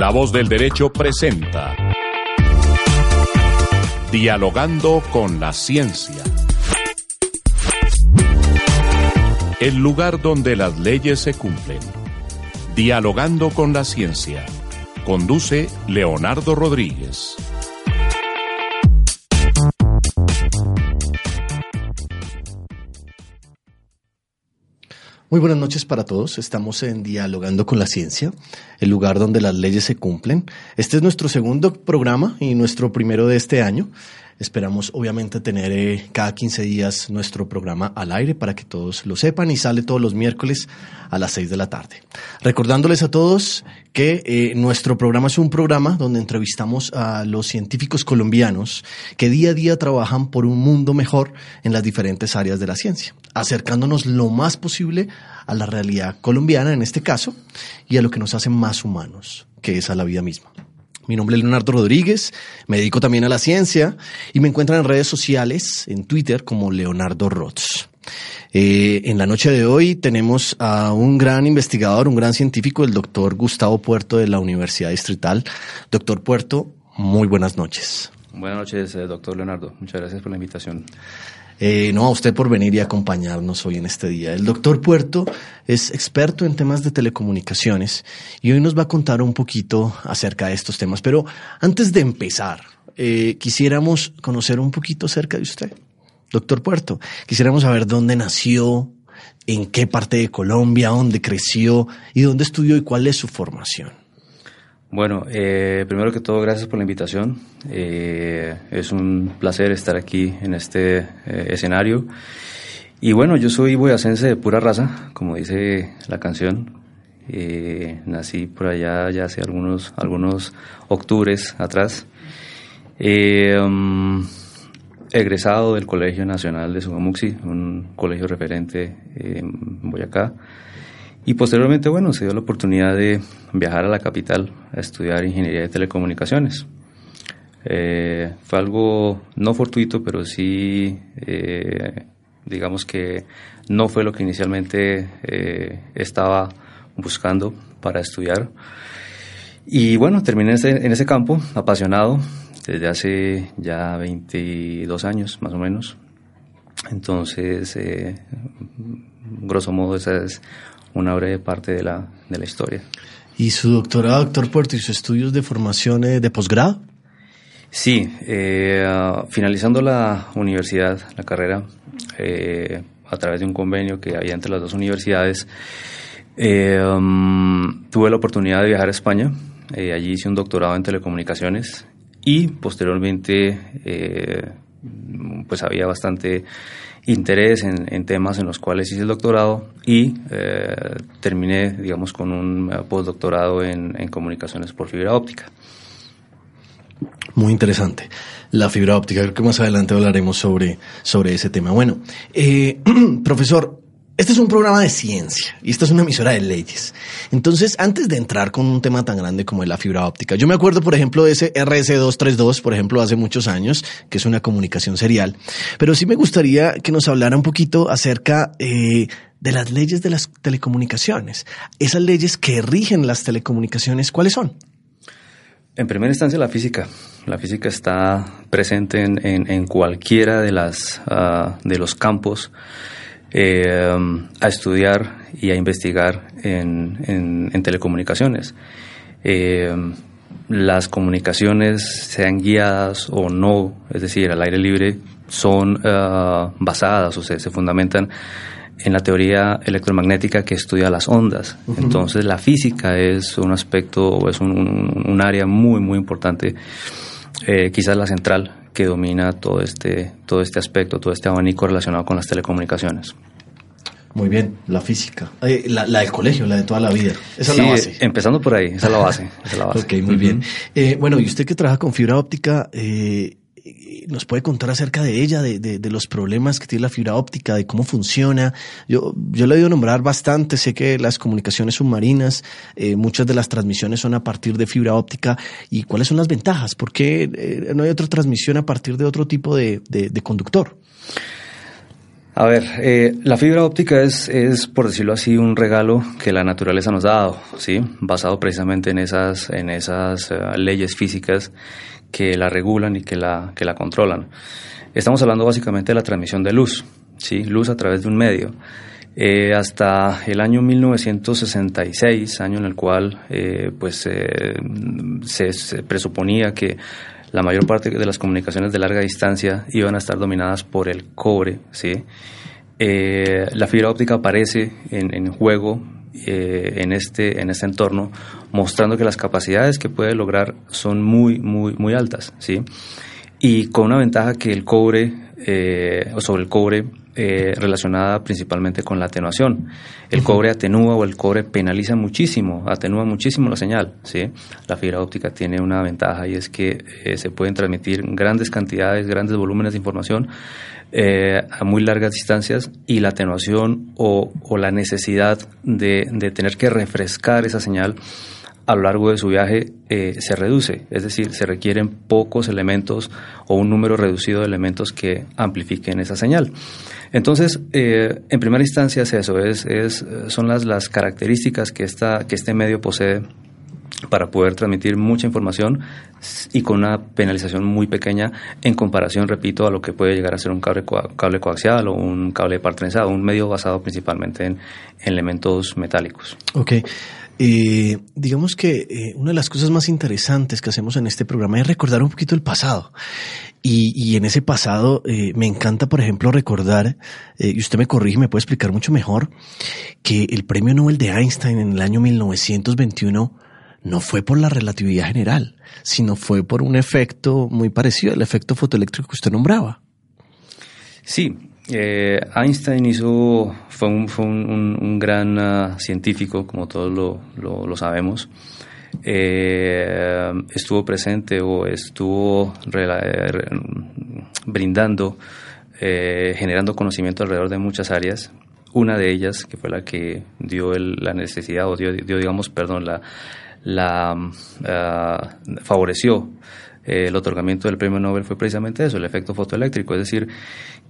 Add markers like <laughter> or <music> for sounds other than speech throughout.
La voz del derecho presenta Dialogando con la ciencia. El lugar donde las leyes se cumplen. Dialogando con la ciencia. Conduce Leonardo Rodríguez. Muy buenas noches para todos. Estamos en Dialogando con la Ciencia, el lugar donde las leyes se cumplen. Este es nuestro segundo programa y nuestro primero de este año. Esperamos obviamente tener eh, cada 15 días nuestro programa al aire para que todos lo sepan y sale todos los miércoles a las 6 de la tarde. Recordándoles a todos que eh, nuestro programa es un programa donde entrevistamos a los científicos colombianos que día a día trabajan por un mundo mejor en las diferentes áreas de la ciencia, acercándonos lo más posible a la realidad colombiana en este caso y a lo que nos hace más humanos, que es a la vida misma. Mi nombre es Leonardo Rodríguez, me dedico también a la ciencia y me encuentran en redes sociales, en Twitter como Leonardo Rods. Eh, en la noche de hoy tenemos a un gran investigador, un gran científico, el doctor Gustavo Puerto de la Universidad Distrital. Doctor Puerto, muy buenas noches. Buenas noches, eh, doctor Leonardo. Muchas gracias por la invitación. Eh, no, a usted por venir y acompañarnos hoy en este día. El doctor Puerto es experto en temas de telecomunicaciones y hoy nos va a contar un poquito acerca de estos temas. Pero antes de empezar, eh, quisiéramos conocer un poquito acerca de usted, doctor Puerto. Quisiéramos saber dónde nació, en qué parte de Colombia, dónde creció y dónde estudió y cuál es su formación. Bueno, eh, primero que todo, gracias por la invitación. Eh, es un placer estar aquí en este eh, escenario. Y bueno, yo soy boyacense de pura raza, como dice la canción. nací por allá ya hace algunos, algunos octubres atrás. Um, egresado del Colegio Nacional de Sugamuxi, un colegio referente en Boyacá. Y posteriormente, bueno, se dio la oportunidad de viajar a la capital a estudiar ingeniería de telecomunicaciones. Eh, fue algo no fortuito, pero sí, eh, digamos que no fue lo que inicialmente eh, estaba buscando para estudiar. Y bueno, terminé en ese, campo, apasionado, desde hace ya 22 años más o menos. Entonces, grosso modo, esa es una breve parte de la, de la historia. ¿Y su doctorado, doctor Puerto, y sus estudios de formación eh, de posgrado? Sí, eh, finalizando la universidad, la carrera, eh, a través de un convenio que había entre las dos universidades, um, tuve la oportunidad de viajar a España. allí hice un doctorado en telecomunicaciones y posteriormente, pues había bastante interés en, temas en los cuales hice el doctorado y eh, terminé, digamos, con un postdoctorado en, en comunicaciones por fibra óptica. Muy interesante. La fibra óptica, creo que más adelante hablaremos sobre, sobre ese tema. Bueno, eh, <clears throat> profesor, este es un programa de ciencia y esta es una emisora de leyes. Entonces, antes de entrar con un tema tan grande como la fibra óptica, yo me acuerdo, por ejemplo, de ese RS232, por ejemplo, hace muchos años, que es una comunicación serial. Pero sí me gustaría que nos hablara un poquito acerca eh, de las leyes de las telecomunicaciones. Esas leyes que rigen las telecomunicaciones, ¿cuáles son? En primera instancia, la física. La física está presente en, cualquiera de, las, ah, de los campos eh, a estudiar y a investigar en, telecomunicaciones. Eh, las comunicaciones, sean guiadas o no, es decir, al aire libre, son eh, basadas o se, se fundamentan en la teoría electromagnética que estudia las ondas. Entonces la física es un aspecto o es un, área muy, muy importante, quizás la central que domina todo este, todo este aspecto, todo este abanico relacionado con las telecomunicaciones. Muy bien, la física. Eh, la, del colegio, la de toda la vida. Esa es la base. Empezando por ahí, esa es la base. Esa es la <laughs> base. ok, muy bien. Eh, bueno, y usted que trabaja con fibra óptica, eh, ¿nos puede contar acerca de ella, de, los problemas que tiene la fibra óptica, de cómo funciona? Yo, yo le he oído nombrar bastante, sé que las comunicaciones submarinas, muchas de las transmisiones son a partir de fibra óptica. ¿Y cuáles son las ventajas? ¿Por qué no hay otra transmisión a partir de otro tipo de, conductor? A ver, eh, la fibra óptica es, es, por decirlo así, un regalo que la naturaleza nos ha dado, ¿sí? Basado precisamente en esas, en esas eh, leyes físicas que la regulan y que la, que la controlan. Estamos hablando básicamente de la transmisión de luz, ¿sí? Luz a través de un medio. Eh, hasta el año 1966, año en el cual eh, pues, se, se, presuponía que la mayor parte de las comunicaciones de larga distancia iban a estar dominadas por el cobre. ¿sí? Eh, la fibra óptica aparece en, en juego eh, en, este, en este entorno, mostrando que las capacidades que puede lograr son muy, muy, muy altas. ¿sí? Y con una ventaja que el cobre, eh, sobre el cobre, eh, relacionada principalmente con la atenuación. El cobre atenúa o el cobre penaliza muchísimo, atenúa muchísimo la señal. ¿sí? La fibra óptica tiene una ventaja y es que eh, se pueden transmitir grandes cantidades, grandes volúmenes de información eh, a muy largas distancias y la atenuación o, la necesidad de, tener que refrescar esa señal a lo largo de su viaje eh, se reduce, es decir, se requieren pocos elementos o un número reducido de elementos que amplifiquen esa señal. Entonces, eh, en primera instancia es eso, es, es, son las, las características que, esta, que este medio posee para poder transmitir mucha información y con una penalización muy pequeña en comparación, repito, a lo que puede llegar a ser un cable, cable coaxial o un cable par trenzado, un medio basado principalmente en, en elementos metálicos. Ok. Eh, digamos que eh, una de las cosas más interesantes que hacemos en este programa es recordar un poquito el pasado. Y, en ese pasado eh, me encanta, por ejemplo, recordar, y usted me corrige, me puede explicar mucho mejor, que el premio Nobel de Einstein en el año 1921 no fue por la relatividad general, sino fue por un efecto muy parecido al efecto fotoeléctrico que usted nombraba. Sí, eh, Einstein hizo, fue un, fue un, gran uh, científico, como todos lo, lo, sabemos. Eh, estuvo presente o estuvo brindando, eh, generando conocimiento alrededor de muchas áreas. Una de ellas, que fue la que dio el, la necesidad, o dio, dio, digamos, perdón, la, la uh, favoreció eh, el otorgamiento del premio Nobel fue precisamente eso, el efecto fotoeléctrico, es decir,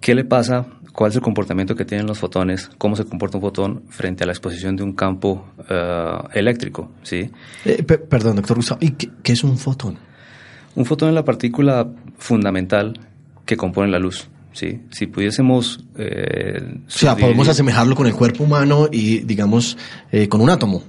¿qué le pasa? ¿Cuál es el comportamiento que tienen los fotones? ¿Cómo se comporta un fotón frente a la exposición de un campo uh, eléctrico? ¿sí? Eh, perdón, doctor Gustavo, ¿y qué, qué, es un fotón? Un fotón es la partícula fundamental que compone la luz. ¿sí? Si pudiésemos... Eh, o sea, podemos asemejarlo con el cuerpo humano y, digamos, eh, con un átomo.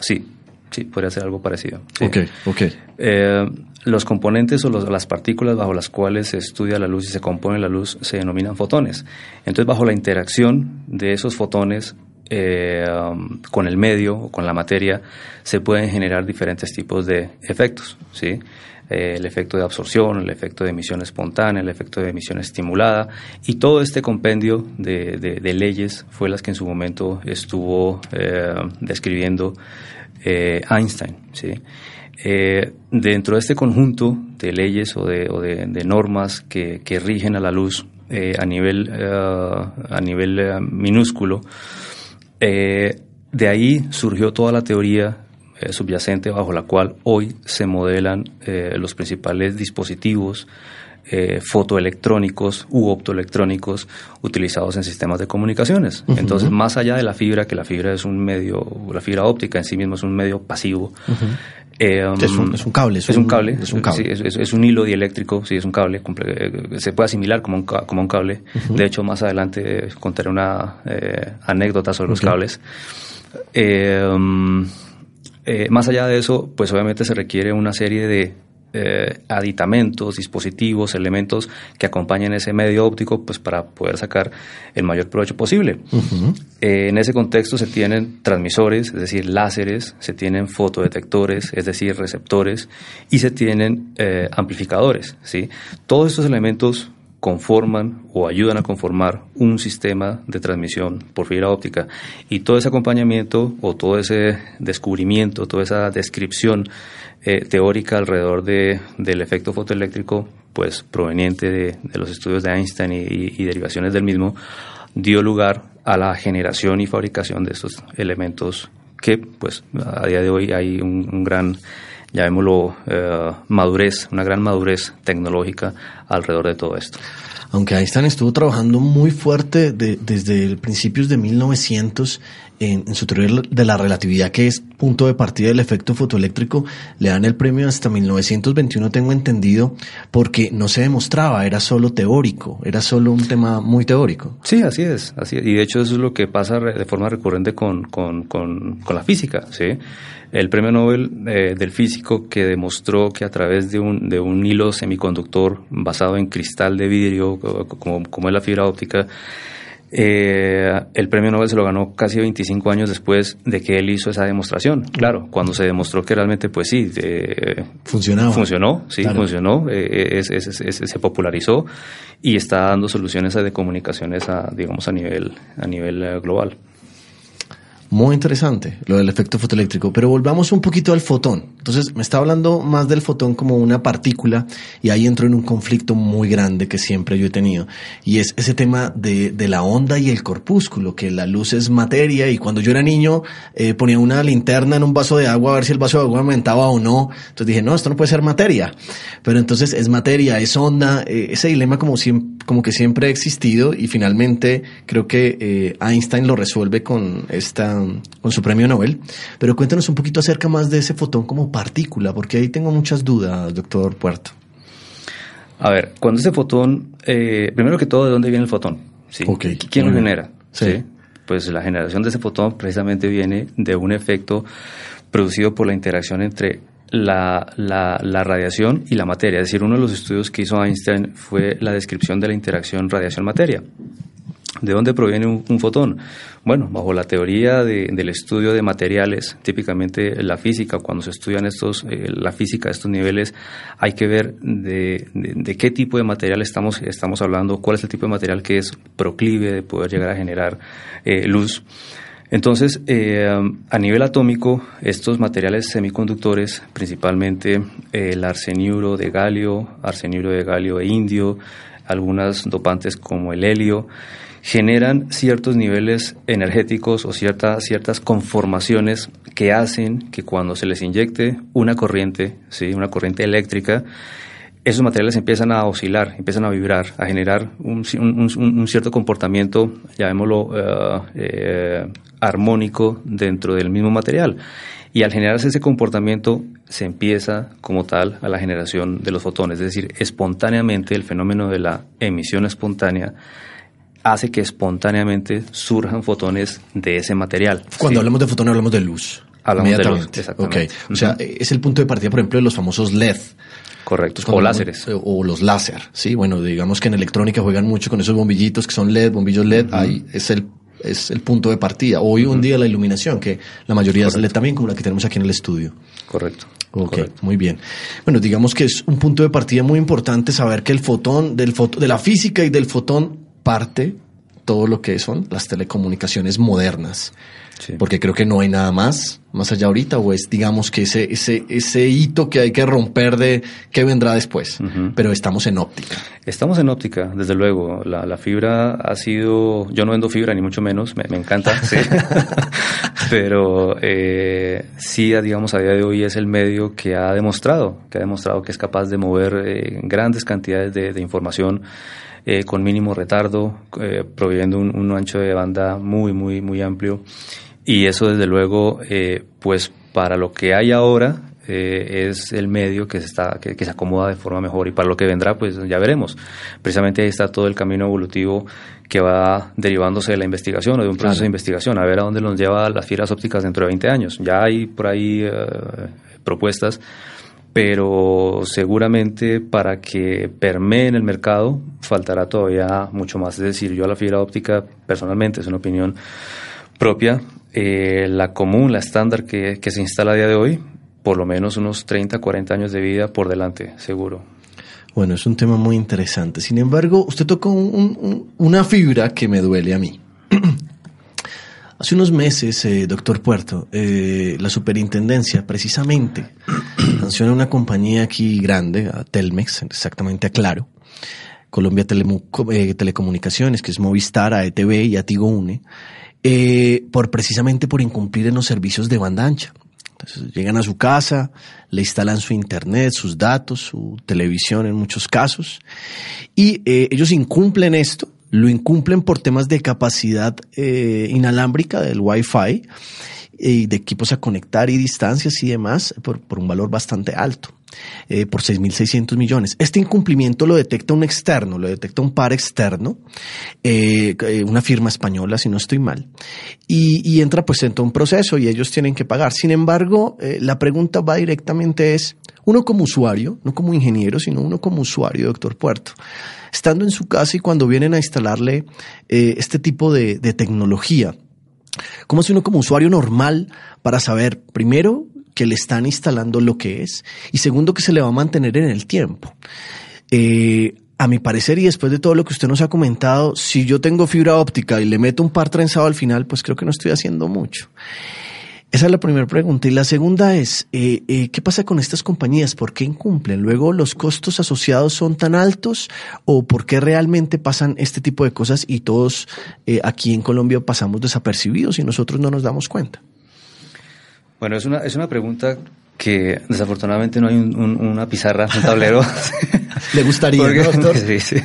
Sí, sí, podría ser algo parecido. Sí. Ok, ok. Eh, los componentes o los, las partículas bajo las cuales se estudia la luz y se compone la luz se denominan fotones. Entonces, bajo la interacción de esos fotones eh, um, con el medio o con la materia, se pueden generar diferentes tipos de efectos, ¿sí? Eh, el efecto de absorción, el efecto de emisión espontánea, el efecto de emisión estimulada, y todo este compendio de, de, de leyes fue las que en su momento estuvo eh, describiendo Einstein, ¿sí? Eh, dentro de este conjunto de leyes o de, normas que, rigen a la luz eh, a nivel, a nivel minúsculo, eh, de ahí surgió toda la teoría eh, subyacente bajo la cual hoy se modelan los principales dispositivos eh, fotoelectrónicos u optoelectrónicos utilizados en sistemas de comunicaciones. Uh -huh. Entonces, más allá de la fibra, que la fibra es un medio, la fibra óptica en sí mismo es un medio pasivo. Uh -huh. eh, um, es, un, es, un, cable. Es, es un, un, cable. Es un cable. Sí, es, es, un hilo dieléctrico, sí, es un cable. Se puede asimilar como un, como un cable. Uh -huh. De hecho, más adelante contaré una eh, anécdota sobre okay. los cables. Eh, más allá de eso, pues obviamente se requiere una serie de eh, aditamentos, dispositivos, elementos que acompañen ese medio óptico pues para poder sacar el mayor provecho posible. Uh -huh. eh, en ese contexto se tienen transmisores, es decir, láseres, se tienen fotodetectores, es decir, receptores, y se tienen eh, amplificadores. ¿sí? Todos estos elementos conforman o ayudan a conformar un sistema de transmisión por fibra óptica. Y todo ese acompañamiento o todo ese descubrimiento, toda esa descripción eh, teórica alrededor de, del efecto fotoeléctrico, pues proveniente de, de los estudios de Einstein y, derivaciones del mismo, dio lugar a la generación y fabricación de estos elementos que, pues, a día de hoy hay un, gran llamémoslo, eh, madurez, una gran madurez tecnológica alrededor de todo esto. Aunque Einstein estuvo trabajando muy fuerte desde principios de 1900 en, su teoría de la relatividad, que es punto de partida del efecto fotoeléctrico, le dan el premio hasta 1921, tengo entendido, porque no se demostraba, era solo teórico, era solo un tema muy teórico. Sí, así es, así y de hecho eso es lo que pasa de forma recurrente con, con, con, con la física, ¿sí? el premio Nobel eh, del físico que demostró que a través de un, de un hilo semiconductor basado en cristal de vidrio, como, como es la fibra óptica, eh, el premio Nobel se lo ganó casi 25 años después de que él hizo esa demostración. Claro, cuando se demostró que realmente, pues sí, eh, funcionaba. Funcionó, sí, funcionó, eh, se popularizó y está dando soluciones de comunicaciones a, digamos, a nivel, a nivel global. Muy interesante lo del efecto fotoeléctrico, pero volvamos un poquito al fotón. Entonces, me está hablando más del fotón como una partícula y ahí entro en un conflicto muy grande que siempre yo he tenido y es ese tema de, de la onda y el corpúsculo, que la luz es materia y cuando yo era niño eh, ponía una linterna en un vaso de agua a ver si el vaso de agua aumentaba o no. Entonces dije, no, esto no puede ser materia. Pero entonces es materia, es onda, eh, ese dilema como, como que siempre ha existido y finalmente creo que eh, Einstein lo resuelve con esta con su premio Nobel. Pero cuéntanos un poquito acerca más de ese fotón como partícula, porque ahí tengo muchas dudas, doctor Puerto. A ver, cuando ese fotón, eh, primero que todo, ¿de dónde viene el fotón? ¿Sí? ¿Quién lo genera? Sí. Pues la generación de ese fotón precisamente viene de un efecto producido por la interacción entre la, la, la, radiación y la materia. Es decir, uno de los estudios que hizo Einstein fue la descripción de la interacción radiación-materia. ¿De dónde proviene un, fotón? Bueno, bajo la teoría del estudio de materiales, típicamente la física, cuando se estudian estos, eh, la física de estos niveles, hay que ver de, qué tipo de material estamos, estamos hablando, cuál es el tipo de material que es proclive de poder llegar a generar eh, luz. Entonces, eh, a nivel atómico, estos materiales semiconductores, principalmente el arseniuro de galio, arseniuro de galio e indio, algunas dopantes como el helio, generan ciertos niveles energéticos o ciertas ciertas conformaciones que hacen que cuando se les inyecte una corriente, ¿sí? una corriente eléctrica, esos materiales empiezan a oscilar, empiezan a vibrar, a generar un, cierto comportamiento, llamémoslo eh, eh, armónico dentro del mismo material. Y al generarse ese comportamiento se empieza como tal a la generación de los fotones, es decir, espontáneamente el fenómeno de la emisión espontánea hace que espontáneamente surjan fotones de ese material. Cuando hablamos de fotones hablamos de luz. Hablamos de luz, exactamente. Okay. O sea, es el punto de partida, por ejemplo, de los famosos LED. Correcto, o láseres. O los láser, sí. Bueno, digamos que en electrónica juegan mucho con esos bombillitos que son LED, bombillos LED. Ahí es el es el punto de partida. Hoy un día la iluminación, que la mayoría es LED también, como la que tenemos aquí en el estudio. Correcto. Ok, muy bien. Bueno, digamos que es un punto de partida muy importante saber que el fotón, del foto, de la física y del fotón parte todo lo que son las telecomunicaciones modernas. Porque creo que no hay nada más, más allá ahorita, o es, digamos, que ese, ese, ese hito que hay que romper de qué vendrá después. Pero estamos en óptica. Estamos en óptica, desde luego. La, la, fibra ha sido, yo no vendo fibra, ni mucho menos, me, encanta, <laughs> <laughs> pero eh, sí, digamos, a día de hoy es el medio que ha demostrado, que ha demostrado que es capaz de mover eh, grandes cantidades de, de información eh, con mínimo retardo, eh, proveyendo un, ancho de banda muy, muy, muy amplio. Y eso, desde luego, eh, pues para lo que hay ahora, es el medio que se, está, que, se acomoda de forma mejor y para lo que vendrá pues ya veremos. Precisamente ahí está todo el camino evolutivo que va derivándose de la investigación o de un proceso de investigación, a ver a dónde nos lleva las fibras ópticas dentro de 20 años. Ya hay por ahí propuestas pero seguramente para que permee en el mercado faltará todavía mucho más. Es decir, yo a la fibra óptica personalmente, es una opinión propia, eh, la común, la estándar que, se instala a día de hoy, por lo menos unos 30, 40 años de vida por delante, seguro. Bueno, es un tema muy interesante. Sin embargo, usted tocó una fibra que me duele a mí. <clears throat> Hace unos meses, eh, doctor Puerto, eh, la superintendencia precisamente <clears throat> sanciona una compañía aquí grande, Telmex, exactamente a Claro, Colombia eh, Telecomunicaciones, que es Movistar, a ETV y a Tigo Une, por precisamente por incumplir en los servicios de banda ancha. Entonces, llegan a su casa, le instalan su internet, sus datos, su televisión en muchos casos, y eh, ellos incumplen esto, lo incumplen por temas de capacidad eh, inalámbrica del Wi-Fi y de equipos a conectar y distancias y demás por, por un valor bastante alto. Eh, por 6.600 millones. Este incumplimiento lo detecta un externo, lo detecta un par externo, eh, eh, una firma española, si no estoy mal, y, entra pues en todo un proceso y ellos tienen que pagar. Sin embargo, eh, la pregunta va directamente es, uno como usuario, no como ingeniero, sino uno como usuario, doctor Puerto, estando en su casa y cuando vienen a instalarle este tipo de, de tecnología, ¿Cómo hace uno como usuario normal para saber, primero, que le están instalando lo que es y segundo, que se le va a mantener en el tiempo? Eh, a mi parecer y después de todo lo que usted nos ha comentado, si yo tengo fibra óptica y le meto un par trenzado al final, pues creo que no estoy haciendo mucho. Esa es la primera pregunta. Y la segunda es, eh, eh, ¿qué pasa con estas compañías? ¿Por qué incumplen? Luego, ¿los costos asociados son tan altos o por qué realmente pasan este tipo de cosas y todos aquí en Colombia pasamos desapercibidos y nosotros no nos damos cuenta? Bueno, es una, es una pregunta que desafortunadamente no hay un, un, una pizarra, un tablero. <laughs> ¿Le gustaría, <laughs> porque. Sí, sí,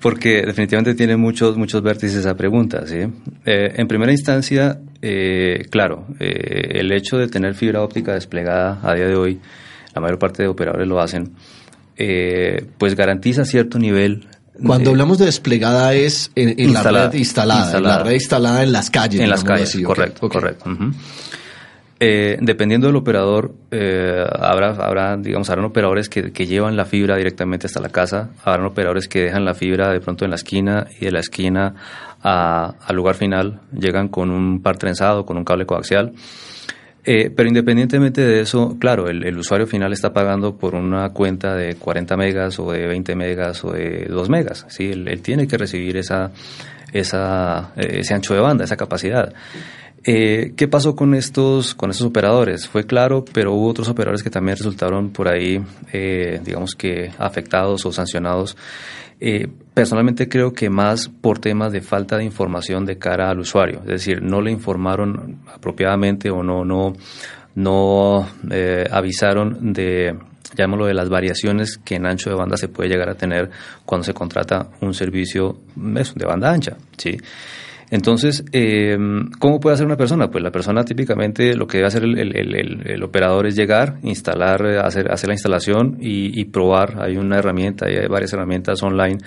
porque definitivamente tiene muchos, muchos vértices esa pregunta. ¿sí? Eh, en primera instancia, eh, claro, eh, el hecho de tener fibra óptica desplegada a día de hoy, la mayor parte de operadores lo hacen, eh, pues garantiza cierto nivel cuando hablamos de desplegada es en, en instalada, la red instalada, instalada, en la red instalada en las calles. En las calles, así. correcto, okay. correcto. Uh -huh. Eh, dependiendo del operador, eh, habrá, habrá, digamos, habrán operadores que, que, llevan la fibra directamente hasta la casa, habrán operadores que dejan la fibra de pronto en la esquina y de la esquina al lugar final llegan con un par trenzado, con un cable coaxial. Eh, pero independientemente de eso, claro, el, el, usuario final está pagando por una cuenta de 40 megas o de 20 megas o de 2 megas. ¿sí? Él, él tiene que recibir esa, esa, ese ancho de banda, esa capacidad. Eh, ¿Qué pasó con estos, con estos operadores? Fue claro, pero hubo otros operadores que también resultaron por ahí, eh, digamos que afectados o sancionados. Eh, personalmente creo que más por temas de falta de información de cara al usuario, es decir, no le informaron apropiadamente o no, no, no eh, avisaron de, llamémoslo, de las variaciones que en ancho de banda se puede llegar a tener cuando se contrata un servicio de banda ancha, ¿sí? Entonces, eh, ¿cómo puede hacer una persona? Pues la persona típicamente lo que debe hacer el, operador es llegar, instalar, hacer, hacer la instalación y, probar. Hay una herramienta, hay varias herramientas online,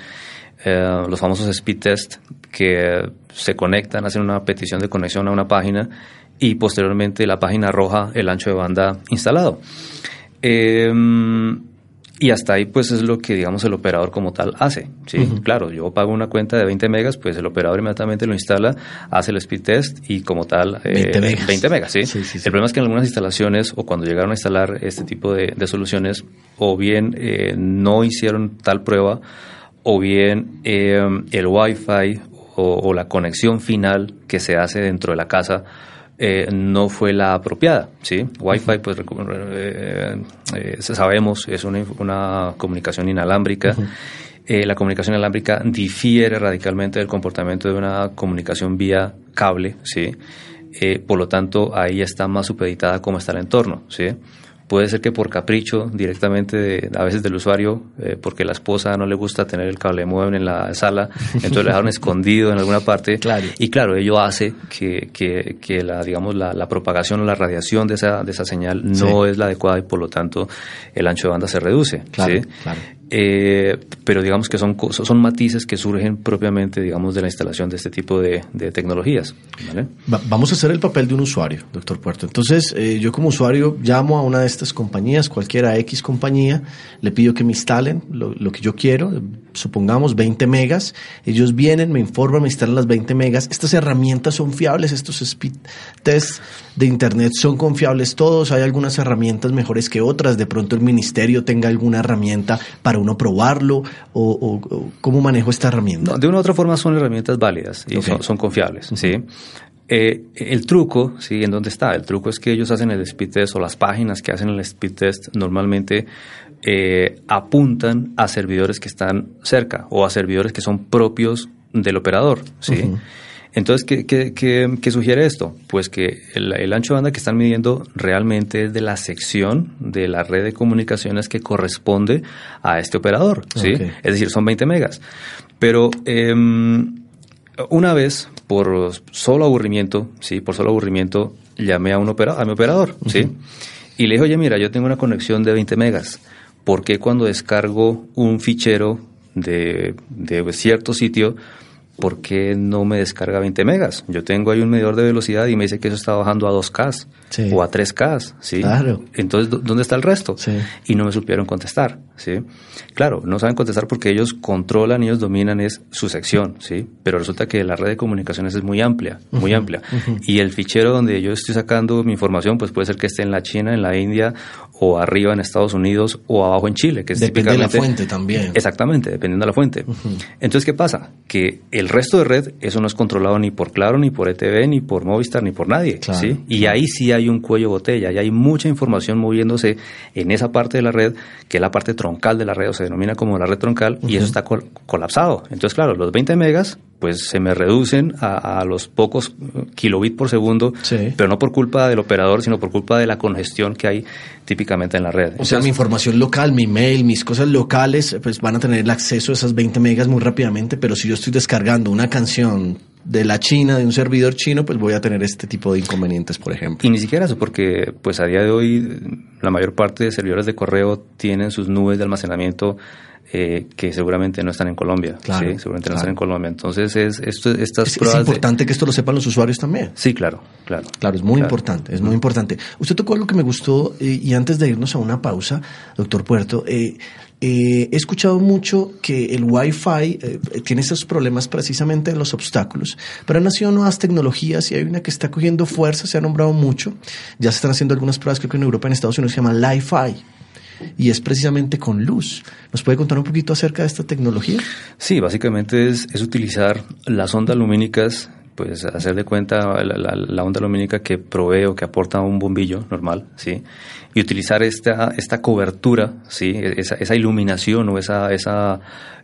eh, los famosos speed test, que se conectan, hacen una petición de conexión a una página y posteriormente la página arroja el ancho de banda instalado. Eh, y hasta ahí, pues es lo que, digamos, el operador como tal hace. ¿sí? Uh -huh. Claro, yo pago una cuenta de 20 megas, pues el operador inmediatamente lo instala, hace el speed test y como tal, eh, 20 megas. 20 megas ¿sí? Sí, sí, el problema es que en algunas instalaciones o cuando llegaron a instalar este tipo de, de soluciones, o bien eh, no hicieron tal prueba, o bien eh, el Wi-Fi o, o la conexión final que se hace dentro de la casa eh, no fue la apropiada. ¿sí? Wi-Fi, pues eh, eh, sabemos, es una, una comunicación inalámbrica. Uh -huh. la comunicación inalámbrica difiere radicalmente del comportamiento de una comunicación vía cable. ¿sí? por lo tanto, ahí está más supeditada cómo está el entorno. ¿sí? Puede ser que por capricho directamente de, a veces del usuario, eh, porque la esposa no le gusta tener el cable modem en la sala, entonces lo dejaron <laughs> escondido en alguna parte. Claro. Y claro, ello hace que, que, que la, digamos, la, la, propagación o la radiación de esa, de esa señal no sí. es la adecuada y por lo tanto el ancho de banda se reduce. Claro, ¿sí? claro. Eh, pero digamos que son, son matices que surgen propiamente, digamos, de la instalación de este tipo de, tecnologías. vamos a hacer el papel de un usuario, doctor Puerto. Entonces, eh, yo como usuario llamo a una de estas compañías, cualquiera X compañía, le pido que me instalen lo, lo, que yo quiero, supongamos 20 megas, ellos vienen, me informan, me instalan las 20 megas. Estas herramientas son fiables, estos speed tests de Internet son confiables todos, hay algunas herramientas mejores que otras, de pronto el ministerio tenga alguna herramienta para uno probarlo o, o, o cómo manejo esta herramienta? No, de una u otra forma son herramientas válidas y okay. son, son, confiables, ¿sí? Eh, el truco, ¿sí? ¿En dónde está? El truco es que ellos hacen el speed test o las páginas que hacen el speed test normalmente eh, apuntan a servidores que están cerca o a servidores que son propios del operador, ¿sí? Uh -huh. Entonces, ¿qué, qué, qué, sugiere esto? Pues que el, ancho de banda que están midiendo realmente es de la sección de la red de comunicaciones que corresponde a este operador, ¿sí? Es decir, son 20 megas. Pero em, una vez, por solo aburrimiento, ¿sí? Por solo aburrimiento, llamé a, un operador, a mi operador, ¿sí? Y le dije, oye, mira, yo tengo una conexión de 20 megas. ¿Por qué cuando descargo un fichero de, de cierto sitio ¿por qué no me descarga 20 megas? Yo tengo ahí un medidor de velocidad y me dice que eso está bajando a 2K o a 3K, ¿sí? Claro. Entonces, ¿dónde está el resto? Y no me supieron contestar, ¿sí? Claro, no saben contestar porque ellos controlan, ellos dominan es su sección, ¿sí? Pero resulta que la red de comunicaciones es muy amplia, muy amplia. Y el fichero donde yo estoy sacando mi información, pues puede ser que esté en la China, en la India o arriba en Estados Unidos o abajo en Chile, que es Depende de la fuente también. Exactamente, dependiendo de la fuente. Entonces, ¿qué pasa? Que el resto de red, eso no es controlado ni por Claro, ni por ETV, ni por Movistar, ni por nadie. ¿sí? Y ahí sí hay un cuello botella, y hay mucha información moviéndose en esa parte de la red, que es la parte troncal de la red, o se denomina como la red troncal, y eso está colapsado. Entonces, claro, los 20 megas pues se me reducen a, los pocos kilobits por segundo, pero no por culpa del operador, sino por culpa de la congestión que hay típicamente en la red. O sea, mi información local, mi mail, mis cosas locales, pues van a tener el acceso a esas 20 megas muy rápidamente, pero si yo estoy descargando una canción de la China, de un servidor chino, pues voy a tener este tipo de inconvenientes, por ejemplo. Y ni siquiera eso, porque pues a día de hoy la mayor parte de servidores de correo tienen sus nubes de almacenamiento eh, que seguramente no están en Colombia. Claro, ¿sí? Seguramente no están en Colombia. Entonces, es, esto, estas es, Es importante que esto lo sepan los usuarios también. Sí, claro, claro. Claro, es muy importante, es muy importante. Usted tocó algo que me gustó eh, y antes de irnos a una pausa, doctor Puerto, eh, he escuchado mucho que el Wi-Fi tiene esos problemas precisamente en los obstáculos, pero han nacido nuevas tecnologías y hay una que está cogiendo fuerza, se ha nombrado mucho. Ya se están haciendo algunas pruebas, creo que en Europa, en Estados Unidos se llama Li-Fi y es precisamente con luz. ¿Nos puede contar un poquito acerca de esta tecnología? Sí, básicamente es, utilizar las ondas lumínicas pues hacer de cuenta la, onda lumínica que provee o que aporta un bombillo normal, ¿sí? Y utilizar esta, esta cobertura, ¿sí? Esa, iluminación o esa, esa,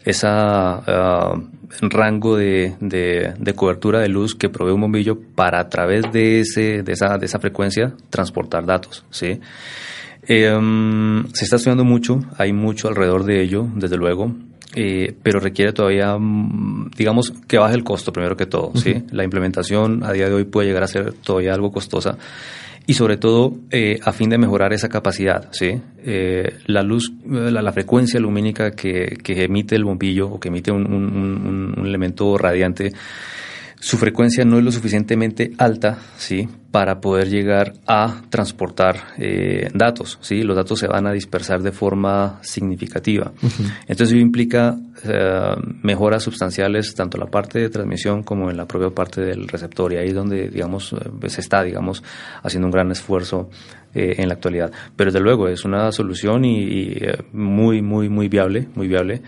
esa uh, rango de, de, cobertura de luz que provee un bombillo para a través de, ese, de, esa, de esa frecuencia transportar datos, ¿sí? Em, se está estudiando mucho, hay mucho alrededor de ello, desde luego, eh, pero requiere todavía, mm, digamos, que baje el costo primero que todo. ¿sí? La implementación a día de hoy puede llegar a ser todavía algo costosa y sobre todo eh, a fin de mejorar esa capacidad. ¿sí? Eh, la luz, la, frecuencia lumínica que, emite el bombillo o que emite un elemento radiante su frecuencia no es lo suficientemente alta, ¿sí? Para poder llegar a transportar eh, datos, ¿sí? Los datos se van a dispersar de forma significativa. Entonces, eso implica eh, mejoras sustanciales tanto en la parte de transmisión como en la propia parte del receptor. Y ahí es donde, digamos, eh, se está, digamos, haciendo un gran esfuerzo en la actualidad. Pero, desde luego, es una solución y, y muy, muy, muy viable, muy viable.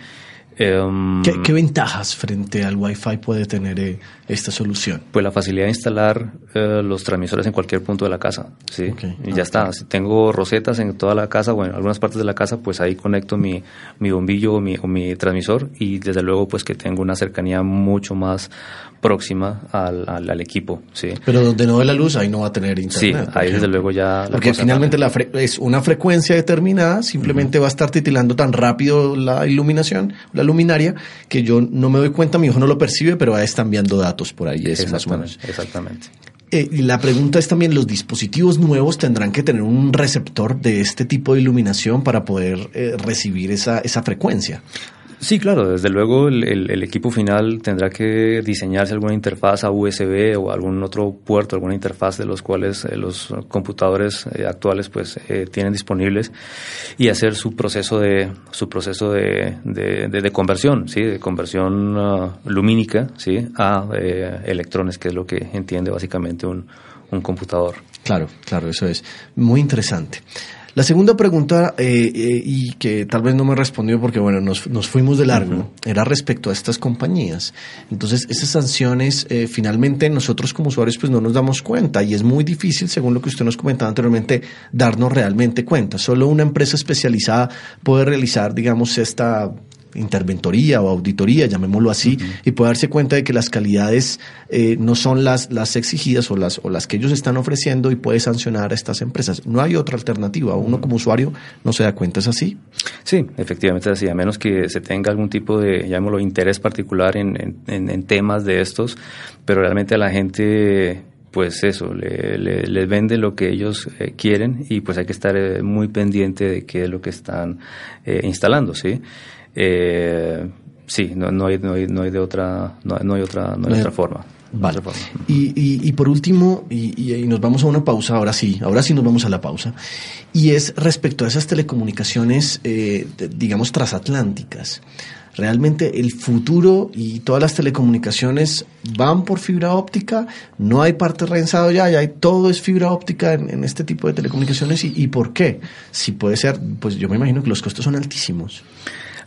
Em, ¿Qué, ventajas frente al Wi-Fi puede tener eh, esta solución? Pues la facilidad de instalar eh, los transmisores en cualquier punto de la casa. ¿sí? Y ya está. Si tengo rosetas en toda la casa o en algunas partes de la casa, pues ahí conecto mi, mi bombillo o mi, o mi transmisor y desde luego pues que tengo una cercanía mucho más próxima al, al, equipo. ¿sí? Pero donde no ve la luz, ahí no va a tener internet. Sí, ahí desde luego ya... Porque finalmente la es una frecuencia determinada, simplemente va a estar titilando tan rápido la iluminación, la luminaria, que yo no me doy cuenta, mi ojo no lo percibe, pero va enviando datos por ahí. Es exactamente, exactamente. Eh, y la pregunta es también, ¿los dispositivos nuevos tendrán que tener un receptor de este tipo de iluminación para poder eh, recibir esa, esa frecuencia? Sí, claro, desde luego el, equipo final tendrá que diseñarse alguna interfaz a USB o algún otro puerto, alguna interfaz de los cuales eh, los computadores eh, actuales pues eh, tienen disponibles y hacer su proceso de su proceso de, de, conversión, sí, de conversión uh, lumínica, sí, a electrones, que es lo que entiende básicamente un, un computador. Claro, claro, eso es muy interesante. La segunda pregunta, eh, eh, y que tal vez no me respondió porque, bueno, nos, nos fuimos de largo, era respecto a estas compañías. Entonces, esas sanciones, eh, finalmente nosotros como usuarios, pues no nos damos cuenta y es muy difícil, según lo que usted nos comentaba anteriormente, darnos realmente cuenta. Solo una empresa especializada puede realizar, digamos, esta interventoría o auditoría, llamémoslo así, y puede darse cuenta de que las calidades eh, no son las, las exigidas o las, o las que ellos están ofreciendo y puede sancionar a estas empresas. No hay otra alternativa. Uno como usuario no se da cuenta, ¿es así? Sí, efectivamente es así. A menos que se tenga algún tipo de, llamémoslo, interés particular en, en, en temas de estos, pero realmente a la gente pues eso, les le, vende lo que ellos eh, quieren y pues hay que estar eh, muy pendiente de qué es lo que están eh, instalando, ¿sí? Sí, no, no, hay, no, hay, no hay de otra, no, hay otra, no hay otra forma. Vale. Y, y, y, por último, y, y, nos vamos a una pausa, ahora sí, ahora sí nos vamos a la pausa, y es respecto a esas telecomunicaciones, digamos, transatlánticas realmente el futuro y todas las telecomunicaciones van por fibra óptica, no hay parte rensado ya, ya hay, todo es fibra óptica en, este tipo de telecomunicaciones y, y, por qué. Si puede ser, pues yo me imagino que los costos son altísimos.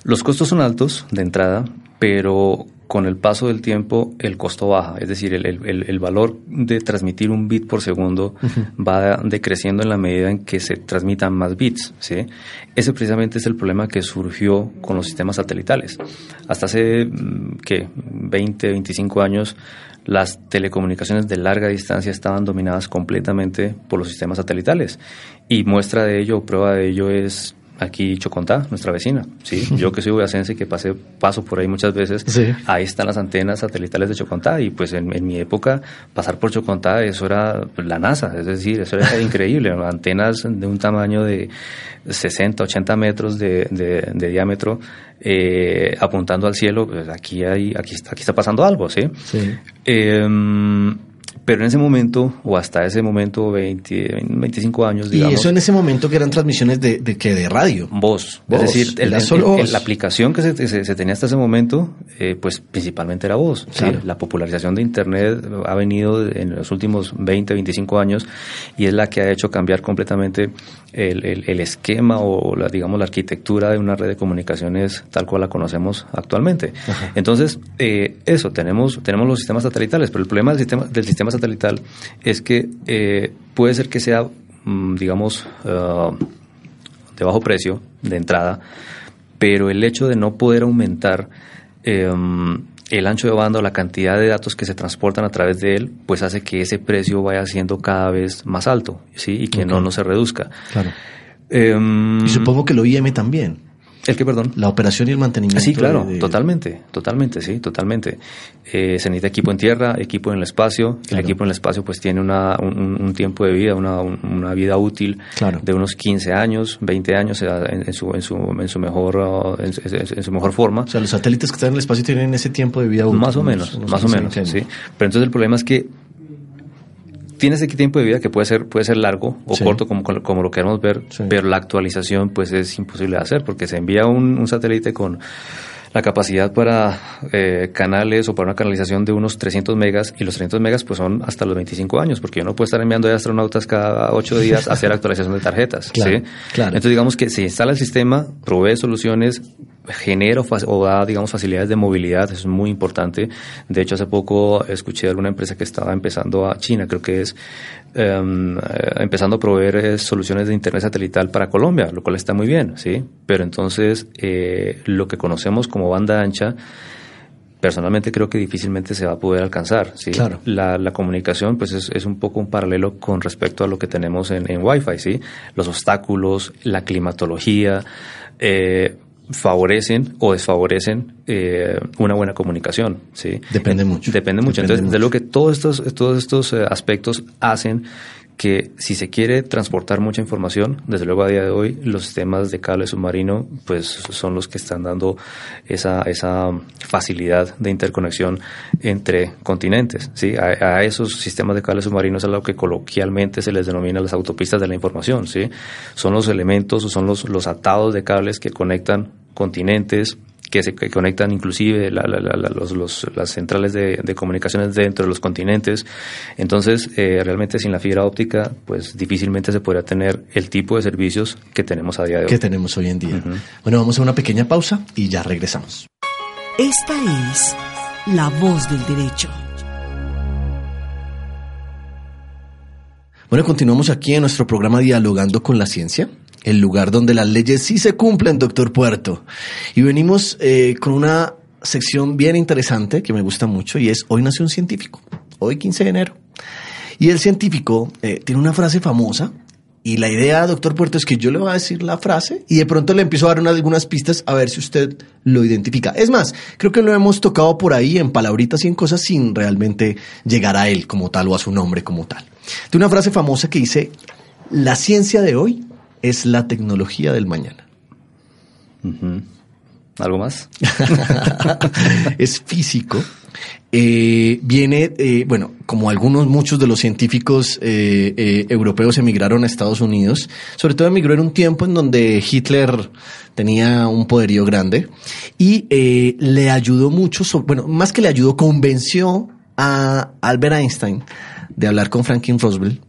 Los costos son altos de entrada, pero con el paso del tiempo el costo baja, es decir, el, el, el valor de transmitir un bit por segundo va decreciendo en la medida en que se transmitan más bits. ¿sí? Ese precisamente es el problema que surgió con los sistemas satelitales. Hasta hace, mm, ¿qué? 20, 25 años, las telecomunicaciones de larga distancia estaban dominadas completamente por los sistemas satelitales. Y muestra de ello, prueba de ello es aquí Chocontá, nuestra vecina, ¿sí? <laughs> Yo que soy boyacense y que pasé, paso por ahí muchas veces, ahí están las antenas satelitales de Chocontá y pues en, mi época pasar por Chocontá eso era la NASA, es decir, eso era <laughs> increíble, antenas de un tamaño de 60, 80 metros de, de, diámetro eh, apuntando al cielo, pues aquí, hay, aquí, aquí está pasando algo, ¿sí? sí. Em, pero en ese momento, o hasta ese momento, 20, 25 años, digamos. ¿Y eso en ese momento que eran transmisiones de, de qué? ¿De radio? Voz. Es decir, el, la aplicación que se, se, tenía hasta ese momento, eh, pues principalmente era voz. La popularización de Internet ha venido en los últimos 20, 25 años y es la que ha hecho cambiar completamente el, el, esquema o, la, digamos, la arquitectura de una red de comunicaciones tal cual la conocemos actualmente. Entonces, eh, eso, tenemos, tenemos los sistemas satelitales, pero el problema del sistema, del sistema satelital es que eh, puede ser que sea, mm, digamos, uh, de bajo precio de entrada, pero el hecho de no poder aumentar em, el ancho de banda o la cantidad de datos que se transportan a través de él, pues hace que ese precio vaya siendo cada vez más alto, ¿sí? Y que no, no se reduzca. Claro. Em, y supongo que lo IM también. ¿El qué, perdón? La operación y el mantenimiento. Sí, claro, totalmente, totalmente, sí, totalmente. Eh, se necesita equipo en tierra, equipo en el espacio. El equipo en el espacio pues tiene una, un, tiempo de vida, una, una vida útil de unos 15 años, 20 años en, su, en, su, en, su mejor, uh, en, su mejor forma. O sea, los satélites que están en el espacio tienen ese tiempo de vida útil. Más o menos, más o menos, sí. Pero entonces el problema es que tiene ese tiempo de vida que puede ser, puede ser largo o corto, como, como lo queremos ver, pero la actualización pues es imposible de hacer porque se envía un, un satélite con la capacidad para eh, canales o para una canalización de unos 300 megas y los 300 megas pues son hasta los 25 años porque yo no puedo estar enviando astronautas cada 8 días a hacer actualización de tarjetas. <laughs> ¿sí? Entonces digamos que se instala el sistema, provee soluciones, genera o da, digamos, facilidades de movilidad, eso es muy importante. De hecho, hace poco escuché de alguna empresa que estaba empezando a China, creo que es, eh, empezando a proveer eh, soluciones de Internet satelital para Colombia, lo cual está muy bien, ¿sí? Pero entonces, eh, lo que conocemos como banda ancha, personalmente creo que difícilmente se va a poder alcanzar. ¿sí? Claro. La, la comunicación pues es, es, un poco un paralelo con respecto a lo que tenemos en, en Wi-Fi. ¿sí? Los obstáculos, la climatología, eh, favorecen o desfavorecen eh, una buena comunicación. ¿sí? Depende mucho. Depende mucho. Entonces, de lo que todos estos, todos estos eh, aspectos hacen que si se quiere transportar mucha información, desde luego a día de hoy los sistemas de cable submarino pues son los que están dando esa, esa facilidad de interconexión entre continentes. ¿sí? A, a esos sistemas de cable submarino es a lo que coloquialmente se les denomina las autopistas de la información. ¿sí? Son los elementos o son los, los atados de cables que conectan continentes, que se conectan inclusive los, las centrales de, comunicaciones dentro de los continentes. Entonces, eh, realmente sin la fibra óptica, pues difícilmente se podría tener el tipo de servicios que tenemos a día de hoy. Que tenemos hoy en día. Bueno, vamos a una pequeña pausa y ya regresamos. Esta es la voz del derecho. Bueno, continuamos aquí en nuestro programa Dialogando con la Ciencia. El lugar donde las leyes sí se cumplen, doctor Puerto. Y venimos eh, con una sección bien interesante que me gusta mucho y es Hoy nació un científico, hoy 15 de enero. Y el científico eh, tiene una frase famosa y la idea, doctor Puerto, es que yo le voy a decir la frase y de pronto le empiezo a dar algunas pistas a ver si usted lo identifica. Es más, creo que lo hemos tocado por ahí en palabritas y en cosas sin realmente llegar a él como tal o a su nombre como tal. De una frase famosa que dice, la ciencia de hoy es la tecnología del mañana. ¿Algo más? <laughs> es físico. Eh, viene, eh, bueno, como algunos, muchos de los científicos eh, europeos emigraron a Estados Unidos, sobre todo emigró en un tiempo en donde Hitler tenía un poderío grande y le ayudó mucho, bueno, más que le ayudó, convenció a Albert Einstein de hablar con Franklin Roosevelt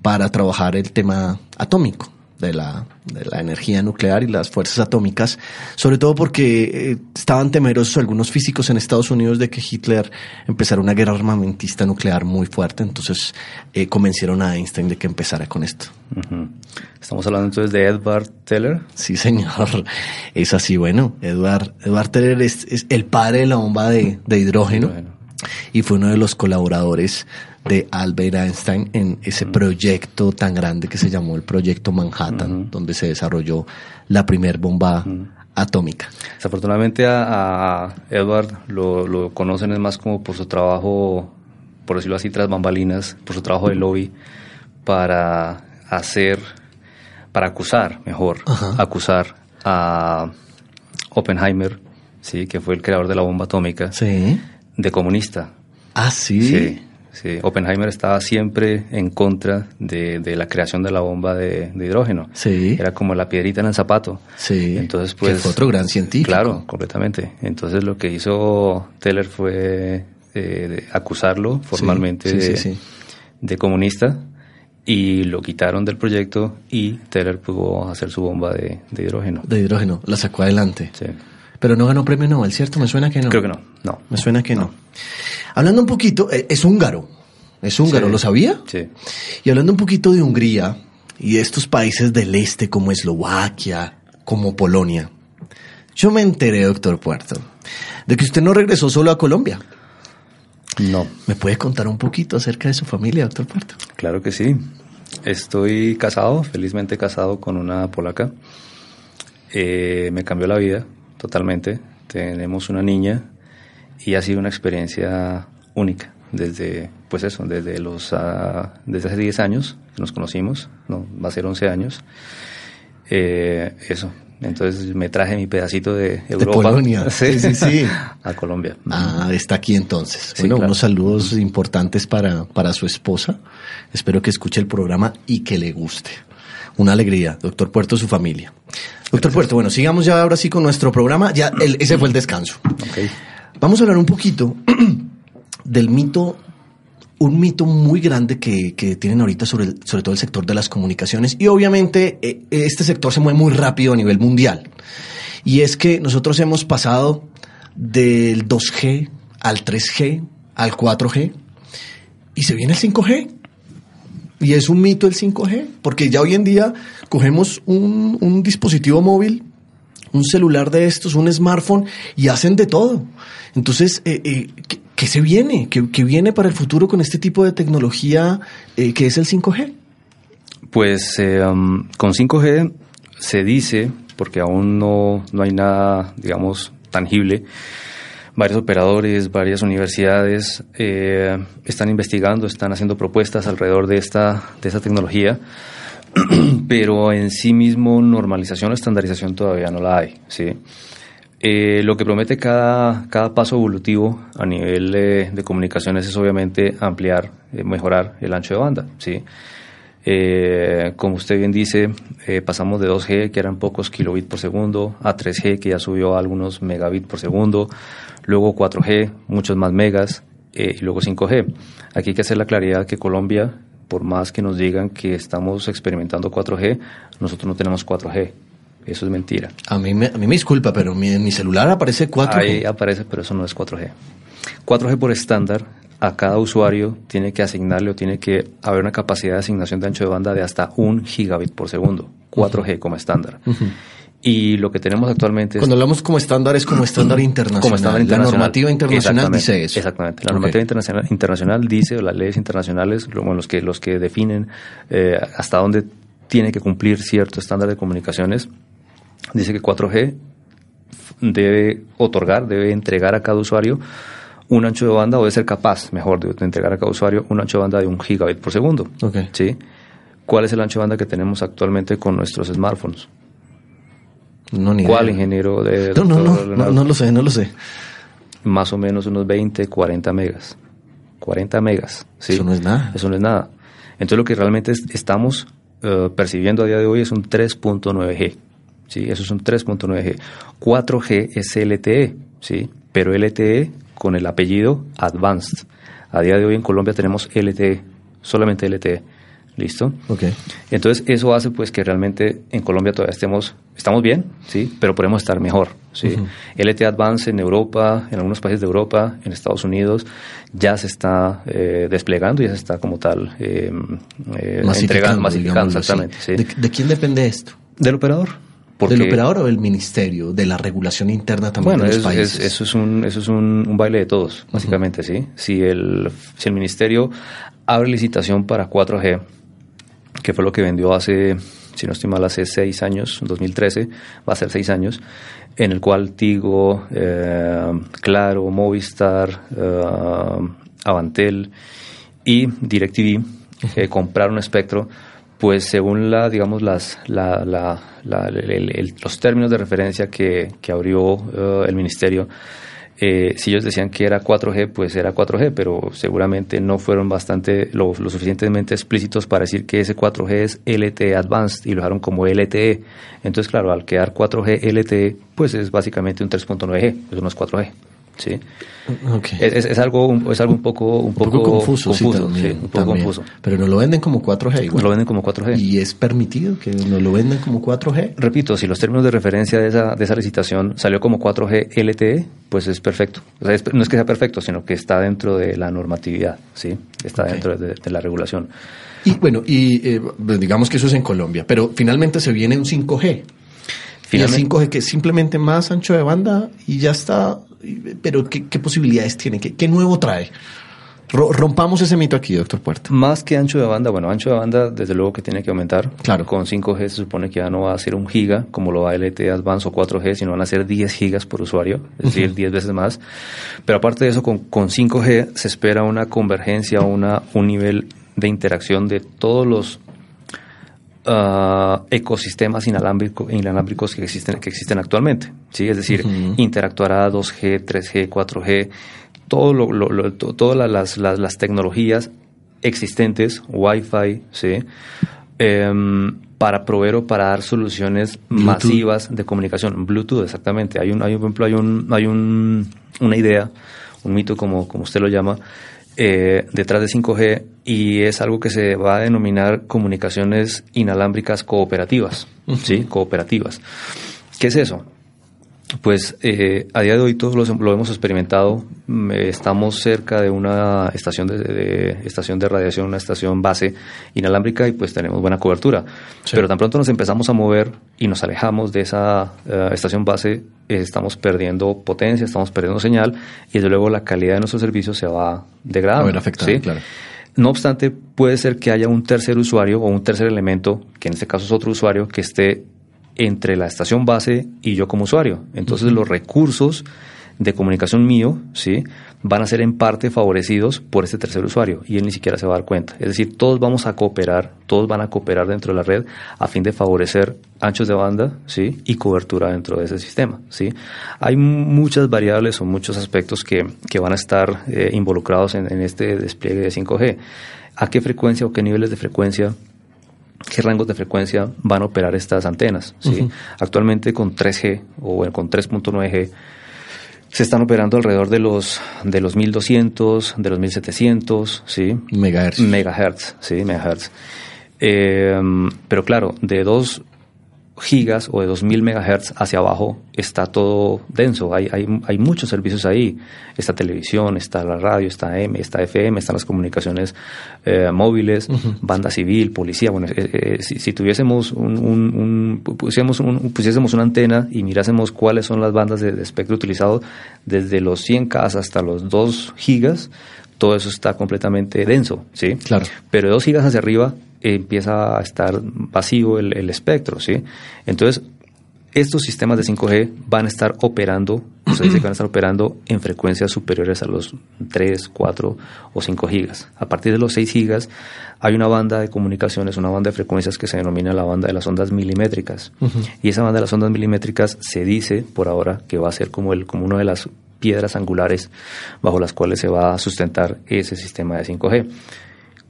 para trabajar el tema atómico de la, de la energía nuclear y las fuerzas atómicas, sobre todo porque eh, estaban temerosos algunos físicos en Estados Unidos de que Hitler empezara una guerra armamentista nuclear muy fuerte, entonces eh, convencieron a Einstein de que empezara con esto. Estamos hablando entonces de Edward Teller. Sí, señor, es así, bueno, Edward, Edward Teller es, es el padre de la bomba de, de hidrógeno, hidrógeno. Y fue uno de los colaboradores de Albert Einstein en ese proyecto tan grande que se llamó el Proyecto Manhattan, donde se desarrolló la primera bomba atómica. Desafortunadamente a, Edward lo, lo, conocen es más como por su trabajo, por decirlo así, tras bambalinas, por su trabajo de lobby para hacer, para acusar, mejor, acusar a Oppenheimer, sí, que fue el creador de la bomba atómica, de comunista. Ah, sí. Sí. Sí, Oppenheimer estaba siempre en contra de, la creación de la bomba de, hidrógeno. Sí. Era como la piedrita en el zapato. Sí. Entonces, pues. fue otro gran científico. Claro, completamente. Entonces, lo que hizo Teller fue eh, acusarlo formalmente de, comunista y lo quitaron del proyecto y Teller pudo hacer su bomba de, hidrógeno. De hidrógeno, la sacó adelante. Sí. Pero no ganó premio Nobel, ¿cierto? Me suena que no. Creo que no, no. Me suena que no. Hablando un poquito, eh, es húngaro. Es húngaro, ¿lo sabía? Sí. Y hablando un poquito de Hungría y de estos países del este como Eslovaquia, como Polonia. Yo me enteré, doctor Puerto, de que usted no regresó solo a Colombia. No. ¿Me puede contar un poquito acerca de su familia, doctor Puerto? Claro que sí. Estoy casado, felizmente casado con una polaca. Eh, me cambió la vida totalmente. Tenemos una niña y ha sido una experiencia única desde, pues eso, desde los, ah, desde hace 10 años que nos conocimos, no, va a ser 11 años. Eh, eso, entonces me traje mi pedacito de Europa. De Polonia. <laughs> Sí, sí, sí. A Colombia. Ah, está aquí entonces. bueno, unos saludos importantes para, para su esposa. Espero que escuche el programa y que le guste. Una alegría, doctor Puerto, su familia. Doctor Puerto, bueno, sigamos ya ahora sí con nuestro programa. Ya ese fue el descanso. Vamos a hablar un poquito <clears throat> del mito, un mito muy grande que, tienen ahorita sobre, sobre todo el sector de las comunicaciones. Y obviamente eh, este sector se mueve muy rápido a nivel mundial. Y es que nosotros hemos pasado del 2G al 3G al 4G y se viene el 5G. Y es un mito el 5G, porque ya hoy en día cogemos un, dispositivo móvil, un celular de estos, un smartphone, y hacen de todo. Entonces, eh, eh, ¿qué, se viene? ¿Qué, viene para el futuro con este tipo de tecnología eh, que es el 5G? Pues um, con 5G se dice, porque aún no, no hay nada, digamos, tangible, varios operadores, varias universidades eh, están investigando, están haciendo propuestas alrededor de esta, de esta tecnología, <clears throat> pero en sí mismo normalización o estandarización todavía no la hay. ¿sí? Eh, lo que promete cada, cada paso evolutivo a nivel de comunicaciones es obviamente ampliar, eh, mejorar el ancho de banda. ¿sí? como usted bien dice, pasamos de 2G, que eran pocos kilobits por segundo, a 3G, que ya subió a algunos megabits por segundo, luego 4G, muchos más megas, eh, y luego 5G. Aquí hay que hacer la claridad que Colombia, por más que nos digan que estamos experimentando 4G, nosotros no tenemos 4G. Eso es mentira. A mí me, a mí me disculpa, pero en mi celular aparece 4G. Ahí aparece, pero eso no es 4G. 4G por estándar a cada usuario tiene que asignarle o tiene que haber una capacidad de asignación de ancho de banda de hasta un gigabit por segundo, 4G como estándar. Y lo que tenemos actualmente Cuando hablamos como estándar es como estándar internacional. Como estándar internacional. La normativa internacional dice eso. Exactamente. La normativa internacional, internacional dice, o las leyes internacionales, los que, los que definen eh, hasta dónde tiene que cumplir cierto estándar de comunicaciones, dice que 4G debe otorgar, debe entregar a cada usuario un ancho de banda o debe ser capaz, mejor, de, entregar a cada usuario un ancho de banda de un gigabit por segundo. Okay. ¿sí? ¿Cuál es el ancho de banda que tenemos actualmente con nuestros smartphones? No, ni ¿Cuál idea. ingeniero de No, no, no, no, no lo sé, no lo sé. Más o menos unos 20, 40 megas. 40 megas. ¿sí? Eso no es nada. Eso no es nada. Entonces lo que realmente es- estamos eh, percibiendo a día de hoy es un 3.9G. ¿sí? Eso es un 3.9G. 4G es LTE, ¿sí? pero LTE con el apellido Advanced. A día de hoy en Colombia tenemos LTE, solamente LTE. ¿Listo? Ok. Entonces eso hace pues que realmente en Colombia todavía estemos, estamos bien, sí, pero podemos estar mejor, sí. LTE Advance en Europa, en algunos países de Europa, en Estados Unidos, ya se está eh, desplegando, ya se está como tal eh, eh, entregando, masificando, digámoslo así. exactamente, sí. ¿De, de quién depende esto? Del operador. ¿Del operador o del ministerio? ¿De la regulación interna también Bueno, de los es- países? es- eso es un, eso es un, un baile de todos, básicamente, ¿sí? Si el, si el ministerio abre licitación para 4G, que fue lo que vendió hace, si no estoy mal, hace seis años, 2013, va a ser seis años, en el cual Tigo, eh, Claro, Movistar, eh, Avantel y DirecTV eh, compraron espectro, pues según la, digamos, las, la, la- la- el- el- el- los términos de referencia que, que abrió el ministerio, eh, si ellos decían que era 4G, pues era 4G, pero seguramente no fueron bastante lo, lo suficientemente explícitos para decir que ese 4G es LTE Advanced y lo dejaron como LTE. Entonces, claro, al quedar 4G LTE, pues es básicamente un 3.9G, eso no es 4G. ¿Sí? Es, algo, un- es algo un poco, un un poco, confuso, sí, también, sí, un poco confuso. Pero no lo venden como 4G igual. Lo venden como 4G. ¿Y es permitido que no lo venden como 4G? Repito, si los términos de referencia de esa, de esa licitación salió como 4G LTE, pues es perfecto. O sea, es- no es que sea perfecto, sino que está dentro de la normatividad, ¿sí? Está dentro de, de la regulación. Y bueno, y eh, pues, digamos que eso es en Colombia, pero finalmente se viene un 5G. Y el Finalmente- 5G que es simplemente más ancho de banda y ya está. Pero ¿qué, qué posibilidades tiene? ¿Qué, qué nuevo trae? Ro- rompamos ese mito aquí, doctor Puerta. Más que ancho de banda, bueno, ancho de banda desde luego que tiene que aumentar. Claro. Con 5G se supone que ya no va a ser un giga, como lo va LTE Advance o 4G, sino van a ser 10 gigas por usuario, es decir, 10 veces más. Pero aparte de eso, con, con 5G se espera una convergencia, una, un nivel de interacción de todos los ah, ecosistemas inalámbrico- inalámbricos que existen, que existen actualmente. ¿sí? Es decir, interactuará 2G, 3G, 4G, todo lo- lo- lo- to- todas la- las, las, las tecnologías existentes, Wi-Fi, ¿sí? Em, para proveer o para dar soluciones Bluetooth. masivas de comunicación. Bluetooth, exactamente. Hay un, hay un, ejemplo, hay un, hay un, una idea, un mito como, como usted lo llama, eh, detrás de 5G y es algo que se va a denominar comunicaciones inalámbricas cooperativas, ¿sí? Cooperativas. ¿Qué es eso? Pues eh, a día de hoy todos los- lo hemos experimentado. Mm, eh, Estamos cerca de una estación de, de- estación de radiación, una estación base inalámbrica y pues tenemos buena cobertura. Pero tan pronto nos empezamos a mover y nos alejamos de esa eh, estación base, eh, estamos perdiendo potencia, estamos perdiendo señal y desde luego la calidad de nuestros servicios se va degradando. Afectada, ¿sí? claro. No obstante, puede ser que haya un tercer usuario o un tercer elemento, que en este caso es otro usuario, que esté entre la estación base y yo como usuario. Entonces los recursos de comunicación mío, ¿sí? Van a ser en parte favorecidos por este tercer usuario y él ni siquiera se va a dar cuenta. Es decir, todos vamos a cooperar, todos van a cooperar dentro de la red a fin de favorecer anchos de banda, ¿sí? Y cobertura dentro de ese sistema, ¿sí? Hay muchas variables o muchos aspectos que, que van a estar eh, involucrados en, en este despliegue de 5G. ¿A qué frecuencia o qué niveles de frecuencia qué rangos de frecuencia van a operar estas antenas. ¿sí? Actualmente con 3G o bueno, con 3.9G se están operando alrededor de los de los 1200, de los 1700, ¿sí? Megahertz. Megahertz, sí, megahertz. Eh, pero claro, de 2 gigas o de 2000 megahertz hacia abajo está todo denso. Hay, hay, hay, muchos servicios ahí. Está televisión, está la radio, está M, está FM, están las comunicaciones eh, móviles, banda civil, policía. Bueno, eh, eh, si, tuviésemos un, un, pusiésemos, un, pusiésemos una antena y mirásemos cuáles son las bandas de, espectro utilizado desde los 100 K hasta los 2 gigas, todo eso está completamente denso, ¿sí? Claro. Pero de 2 gigas hacia arriba empieza a estar vacío el, espectro, ¿sí? Entonces, estos sistemas de 5G van a estar operando, se dice que van a estar operando en frecuencias superiores a los 3, 4 o 5 gigas. A partir de los 6 gigas hay una banda de comunicaciones, una banda de frecuencias que se denomina la banda de las ondas milimétricas. Y esa banda de las ondas milimétricas se dice por ahora que va a ser como, el, como una de las piedras angulares bajo las cuales se va a sustentar ese sistema de 5G.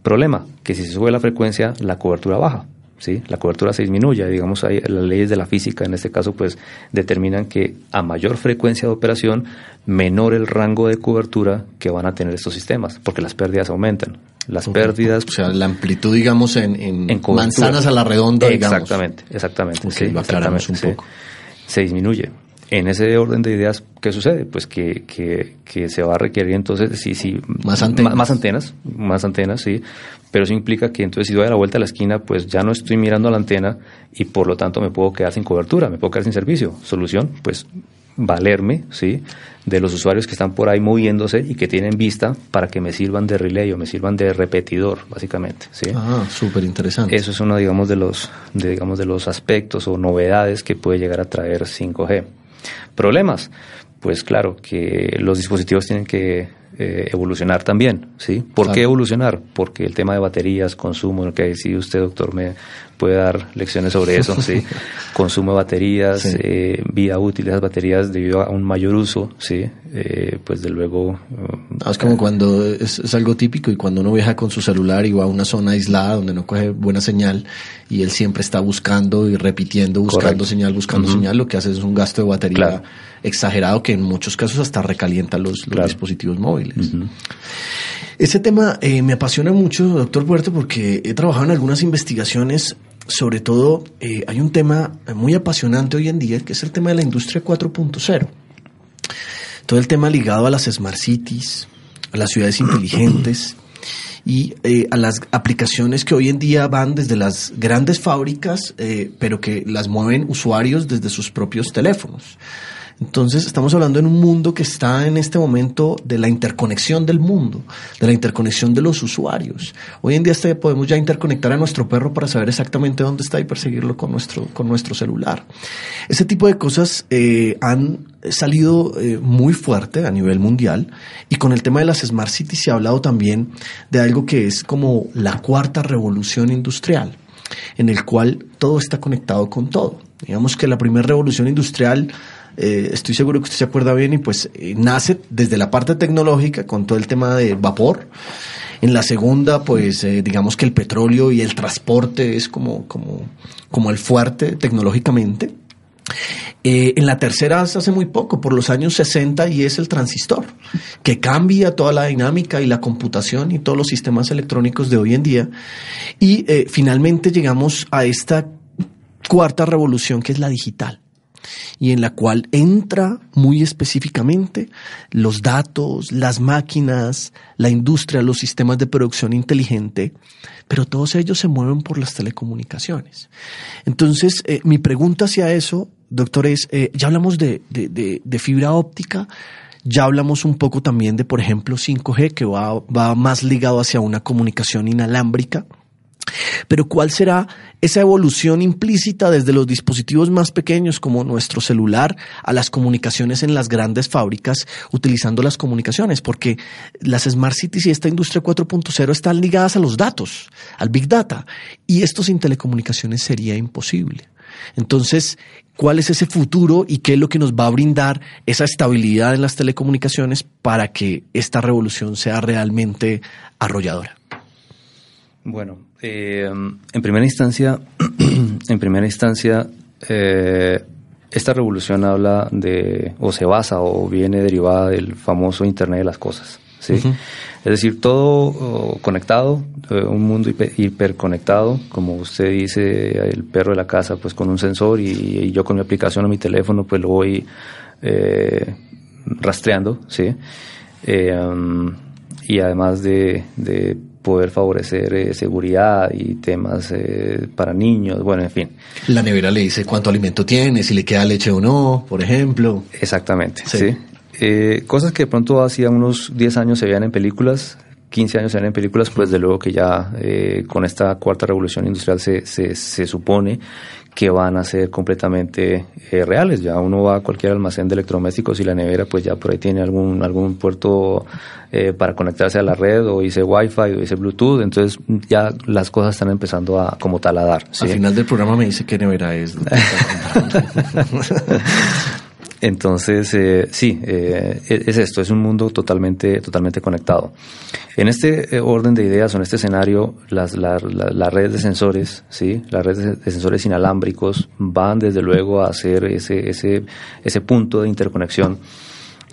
Problema, que si se sube la frecuencia, la cobertura baja. ¿sí? La cobertura se disminuye. Digamos, hay, las leyes de la física en este caso pues determinan que a mayor frecuencia de operación, menor el rango de cobertura que van a tener estos sistemas, porque las pérdidas aumentan. Las pérdidas... O sea, la amplitud, digamos, en, en, manzanas a la redonda, digamos. Exactamente, exactamente. sí, lo aclaramos un poco. Se disminuye en ese orden de ideas, ¿qué sucede? Pues que, que, se va a requerir entonces, sí, sí, más antenas. Más, antenas, más antenas, sí, pero eso implica que entonces si doy a la vuelta a la esquina, pues ya no estoy mirando a la antena y por lo tanto me puedo quedar sin cobertura, me puedo quedar sin servicio. Solución, pues valerme, ¿sí? De los usuarios que están por ahí moviéndose y que tienen vista para que me sirvan de relay o me sirvan de repetidor, básicamente, ¿sí? Ah, súper interesante. Eso es uno, digamos, de los, de, digamos, de los aspectos o novedades que puede llegar a traer 5G. ¿Problemas? Pues claro que los dispositivos tienen que eh, evolucionar también, ¿sí? ¿Por qué evolucionar? Porque el tema de baterías, consumo, lo que si usted, doctor, me puede dar lecciones sobre eso, ¿sí? <laughs> Consumo de baterías, eh, vida útil de esas baterías debido a un mayor uso, ¿sí? Eh, pues de luego... Ah, es como cuando es, algo típico y cuando uno viaja con su celular y va a una zona aislada donde no coge buena señal y él siempre está buscando y repitiendo, buscando señal, buscando señal, lo que hace es un gasto de batería exagerado que en muchos casos hasta recalienta los, dispositivos móviles. Ese tema eh, me apasiona mucho, doctor Puerto, porque he trabajado en algunas investigaciones. Sobre todo, eh, hay un tema muy apasionante hoy en día, que es el tema de la industria 4.0. Todo el tema ligado a las smart cities, a las ciudades inteligentes <clears throat> y eh, a las aplicaciones que hoy en día van desde las grandes fábricas, pero que las mueven usuarios desde sus propios teléfonos. Entonces estamos hablando en un mundo que está en este momento de la interconexión del mundo, de la interconexión de los usuarios. Hoy en día este, podemos ya interconectar a nuestro perro para saber exactamente dónde está y perseguirlo con nuestro, con nuestro celular. Ese tipo de cosas eh, han salido eh, muy fuerte a nivel mundial y con el tema de las Smart Cities se ha hablado también de algo que es como la cuarta revolución industrial en el cual todo está conectado con todo. Digamos que la primera revolución industrial eh, estoy seguro que usted se acuerda bien y pues eh, nace desde la parte tecnológica con todo el tema de vapor. En la segunda, pues eh, digamos que el petróleo y el transporte es como, como, como el fuerte tecnológicamente. en la tercera hace muy poco, por los años 60, y es el transistor, que cambia toda la dinámica y la computación y todos los sistemas electrónicos de hoy en día. Y finalmente llegamos a esta cuarta revolución que es la digital y en la cual entra muy específicamente los datos, las máquinas, la industria, los sistemas de producción inteligente, pero todos ellos se mueven por las telecomunicaciones. Entonces, eh, mi pregunta hacia eso, doctor, es, eh, ya hablamos de, de, fibra óptica, ya hablamos un poco también de, por ejemplo, 5G, que va, va más ligado hacia una comunicación inalámbrica. Pero ¿cuál será esa evolución implícita desde los dispositivos más pequeños como nuestro celular a las comunicaciones en las grandes fábricas utilizando las comunicaciones? Porque las Smart Cities y esta industria 4.0 están ligadas a los datos, al Big Data, y esto sin telecomunicaciones sería imposible. Entonces, ¿cuál es ese futuro y qué es lo que nos va a brindar esa estabilidad en las telecomunicaciones para que esta revolución sea realmente arrolladora? Bueno, eh, en primera instancia, <clears throat> en primera instancia, eh, esta revolución habla de, o se basa, o viene derivada del famoso Internet de las cosas. ¿sí? Es decir, todo conectado, eh, un mundo hiper, hiperconectado, como usted dice, el perro de la casa, pues con un sensor y, yo con mi aplicación o mi teléfono, pues lo voy eh, rastreando, ¿sí? Eh, y además de, de poder favorecer eh, seguridad y temas eh, para niños, bueno, en fin. La nevera le dice cuánto alimento tiene, si le queda leche o no, por ejemplo. Exactamente, sí. Eh, cosas que de pronto hacía unos 10 años se veían en películas, 15 años se veían en películas, pues de luego que ya con esta cuarta revolución industrial se, se, se supone que van a ser completamente eh, reales. Ya uno va a cualquier almacén de electrodomésticos y la nevera pues ya por ahí tiene algún, algún puerto eh, para conectarse a la red o dice Wi-Fi o dice Bluetooth, entonces ya las cosas están empezando a como tal a dar. Al final del programa me dice qué nevera es. <laughs> Entonces, eh, sí, eh, es esto, es un mundo totalmente, totalmente conectado. En este eh, orden de ideas o en este escenario, las, la, de sensores, ¿sí? las redes de sensores inalámbricos van desde luego a hacer ese, ese, ese punto de interconexión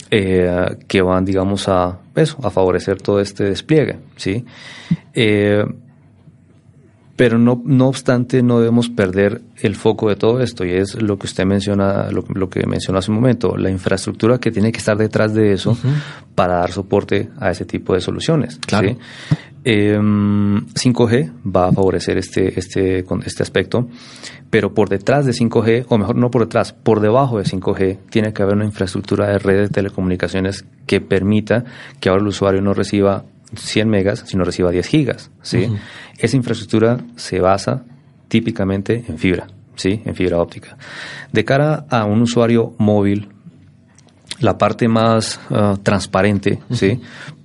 que van, digamos, a, eso, a favorecer todo este despliegue. ¿sí? Pero no, no obstante no debemos perder el foco de todo esto y es lo que usted menciona, lo, que mencionó hace un momento, la infraestructura que tiene que estar detrás de eso para dar soporte a ese tipo de soluciones. Claro. 5G em, va a favorecer este, este, este aspecto, pero por detrás de 5G, o mejor no por detrás, por debajo de 5G, tiene que haber una infraestructura de redes de telecomunicaciones que permita que ahora el usuario no reciba 100 megas, sino reciba 10 gigas. ¿sí? Esa infraestructura se basa típicamente en fibra, ¿sí? en fibra óptica. De cara a un usuario móvil, la parte más ah, transparente, ¿sí?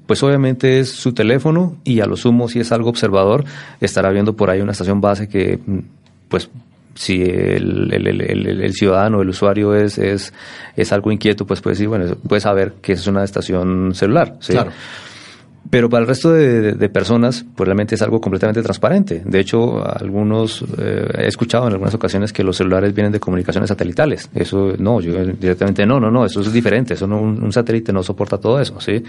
pues obviamente es su teléfono y a lo sumo si es algo observador estará viendo por ahí una estación base que mm, pues si el, el, el, el, ciudadano, el usuario es, es, es algo inquieto, pues puede decir, bueno, puede saber que es una estación celular. ¿sí? Claro. Pero para el resto de, personas, pues realmente es algo completamente transparente. De hecho, algunos, eh, he escuchado en algunas ocasiones que los celulares vienen de comunicaciones satelitales. Eso, no, yo directamente no, no, no, eso es diferente. Eso no, un, satélite no soporta todo eso, ¿sí?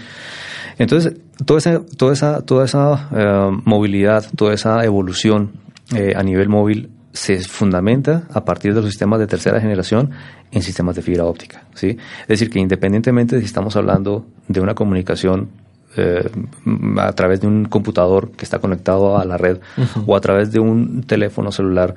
Entonces, toda esa, toda esa, toda esa eh, movilidad, toda esa evolución eh, a nivel móvil se fundamenta a partir de los sistemas de tercera generación en sistemas de fibra óptica, ¿sí? Es decir, que independientemente de si estamos hablando de una comunicación eh, a través de un computador que está conectado a la red o a través de un teléfono celular,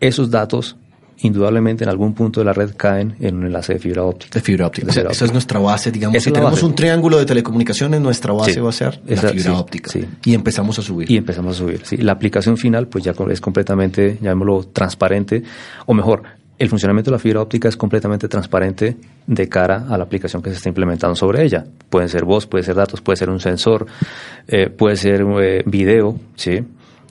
esos datos indudablemente en algún punto de la red caen en un enlace de fibra óptica. De fibra óptica. Esa es nuestra base, digamos. si tenemos un triángulo de telecomunicaciones, nuestra base va a ser la fibra óptica. Y empezamos a subir. Y empezamos a subir. La aplicación final, pues ya es completamente, llamémoslo, transparente, o mejor, el funcionamiento de la fibra óptica es completamente transparente de cara a la aplicación que se está implementando sobre ella. Pueden ser voz, puede ser datos, puede ser un sensor, eh, puede ser eh, video, ¿sí?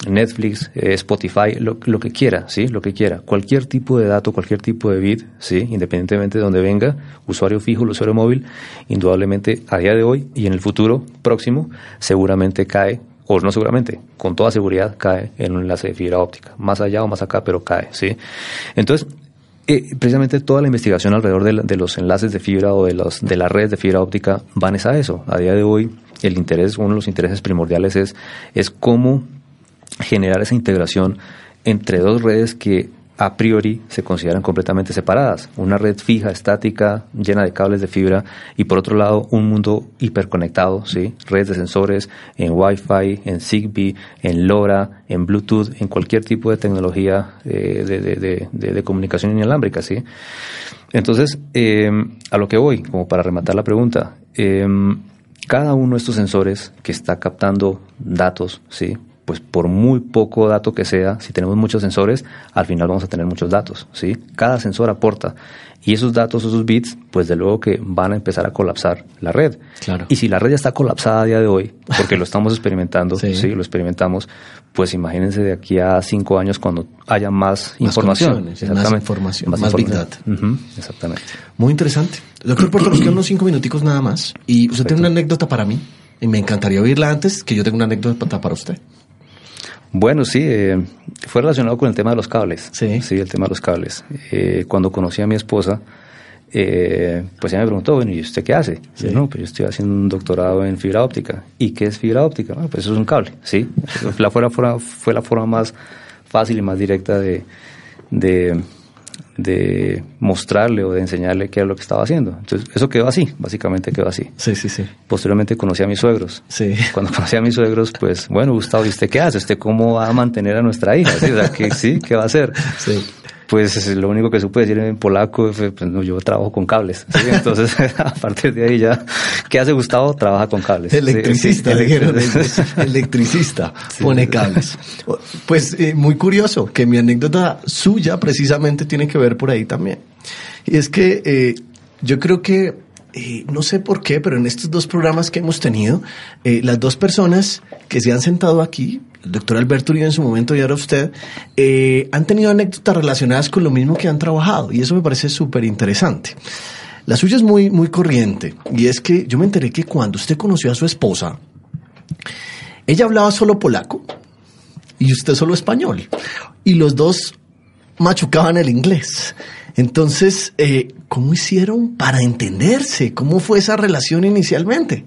Netflix, eh, Spotify, lo, que quiera, ¿sí? Lo que quiera. Cualquier tipo de dato, cualquier tipo de bit, ¿sí? Independientemente de donde venga, usuario fijo, usuario móvil, indudablemente a día de hoy y en el futuro próximo, seguramente cae o no seguramente, con toda seguridad cae en un enlace de fibra óptica, más allá o más acá, pero cae, ¿sí? Entonces, eh, precisamente toda la investigación alrededor de, los enlaces de fibra o de, los, de las redes de fibra óptica van a eso. A día de hoy, el interés, uno de los intereses primordiales es, es cómo generar esa integración entre dos redes que a priori se consideran completamente separadas. Una red fija, estática, llena de cables de fibra y por otro lado un mundo hiperconectado, ¿sí? redes de sensores en Wi-Fi, en Zigbee, en LoRa, en Bluetooth, en cualquier tipo de tecnología eh, de, comunicación inalámbrica. ¿sí? Entonces, em, a lo que voy, como para rematar la pregunta, em, cada uno de estos sensores que está captando datos, ¿sí? Pues por muy poco dato que sea, si tenemos muchos sensores, al final vamos a tener muchos datos, ¿sí? Cada sensor aporta y esos datos, esos bits, pues de luego que van a empezar a colapsar la red. Claro. Y si la red ya está colapsada a día de hoy, porque lo estamos experimentando, <laughs> sí. lo experimentamos, pues imagínense de aquí a cinco años cuando haya más, información. Más información, más, big data. exactamente. Muy interesante. Doctor Puerto, nos quedan unos cinco minuticos nada más. Y usted tiene una anécdota para mí. Y me encantaría oírla antes que yo tenga una anécdota para usted. Bueno, sí, eh, fue relacionado con el tema de los cables. Sí. Sí, el tema de los cables. Eh, cuando conocí a mi esposa, eh, pues ella me preguntó, bueno, ¿y usted qué hace? no, pues yo estoy haciendo un doctorado en fibra óptica. ¿Y qué es fibra óptica? Bueno, pues eso es un cable, ¿sí? La fue, la forma, fue la forma más fácil y más directa de, de, de mostrarle o de enseñarle qué era lo que estaba haciendo. Entonces, eso quedó así, básicamente quedó así. Sí, sí, sí. Posteriormente conocí a mis suegros. Sí. <laughs> Cuando conocí a mis suegros, pues, bueno, Gustavo, ¿y usted qué hace? ¿Usted cómo va a mantener a nuestra hija? ¿Sí? O sea, que, sí, ¿qué va a hacer? Sí pues lo único que supe decir en polaco fue, pues no, yo trabajo con cables. <laughs> Entonces, <laughs> a partir de ahí ya, ¿qué hace Gustavo? Trabaja con cables. Electricista, <laughs> electricista, pone cables. Pues eh, muy curioso que mi anécdota suya precisamente tiene que ver por ahí también. Y es que eh, yo creo que eh, no sé por qué, pero en estos dos programas que hemos tenido, las dos personas que se han sentado aquí, doctor Alberto en su momento y ahora usted, eh, han tenido anécdotas relacionadas con lo mismo que han trabajado y eso me parece súper interesante. La suya es muy, muy corriente y es que yo me enteré que cuando usted conoció a su esposa, ella hablaba solo polaco y usted solo español y los dos machucaban el inglés. Entonces, eh, ¿cómo hicieron para entenderse? ¿Cómo fue esa relación inicialmente?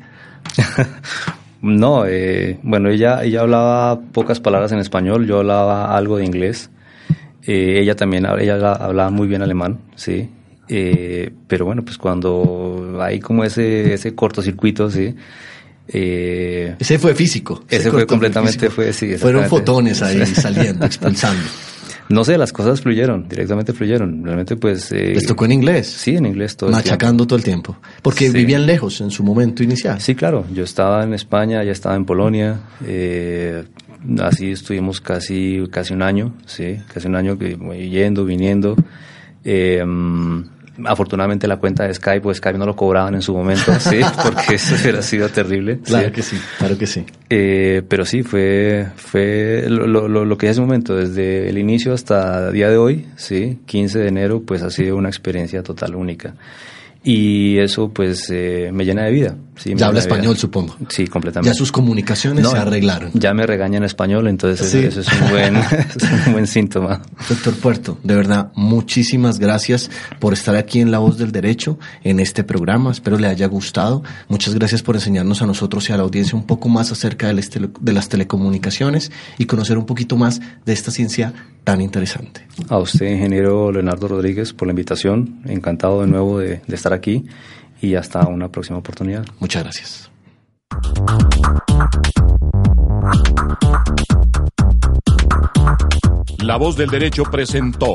<laughs> No, eh, bueno, ella, ella hablaba pocas palabras en español, yo hablaba algo de inglés. Eh, ella también ella hablaba muy bien alemán, sí. Eh, pero bueno, pues cuando hay como ese, ese cortocircuito, sí. ese fue físico. Ese, fue completamente, fue, sí. Fueron fotones ahí <laughs> saliendo, expulsando. No sé, las cosas fluyeron, directamente fluyeron. Realmente, pues. Eh, ¿Les tocó en inglés? Sí, en inglés todo Machacando todo el tiempo. Porque vivían lejos en su momento inicial. Sí, claro. Yo estaba en España, ya estaba en Polonia. Eh, así estuvimos casi, casi un año, sí, casi un año que yendo, viniendo. Eh, afortunadamente la cuenta de Skype o Skype no lo cobraban en su momento, <laughs> sí, porque eso hubiera sido terrible. Claro que sí, claro que sí. Eh, pero sí, fue, fue lo, lo, lo que es ese momento, desde el inicio hasta el día de hoy, sí, 15 de enero, pues ha sido una experiencia total única y eso pues eh, me llena de vida. Sí, ya habla español, supongo. Sí, completamente. Ya sus comunicaciones se arreglaron. Ya me regaña en español, entonces eso, es, un buen, <laughs> <laughs> un buen síntoma. Doctor Puerto, de verdad, muchísimas gracias por estar aquí en La Voz del Derecho, en este programa. Espero le haya gustado. Muchas gracias por enseñarnos a nosotros y a la audiencia un poco más acerca de las telecomunicaciones y conocer un poquito más de esta ciencia tan interesante. A usted, ingeniero Leonardo Rodríguez, por la invitación. Encantado de nuevo de, estar aquí y hasta una próxima oportunidad. Muchas gracias. La voz del derecho presentó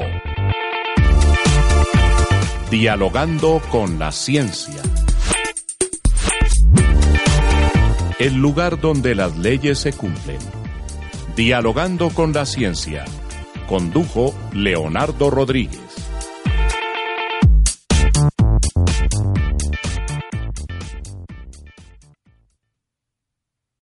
Dialogando con la ciencia. El lugar donde las leyes se cumplen. Dialogando con la ciencia Condujo Leonardo Rodríguez.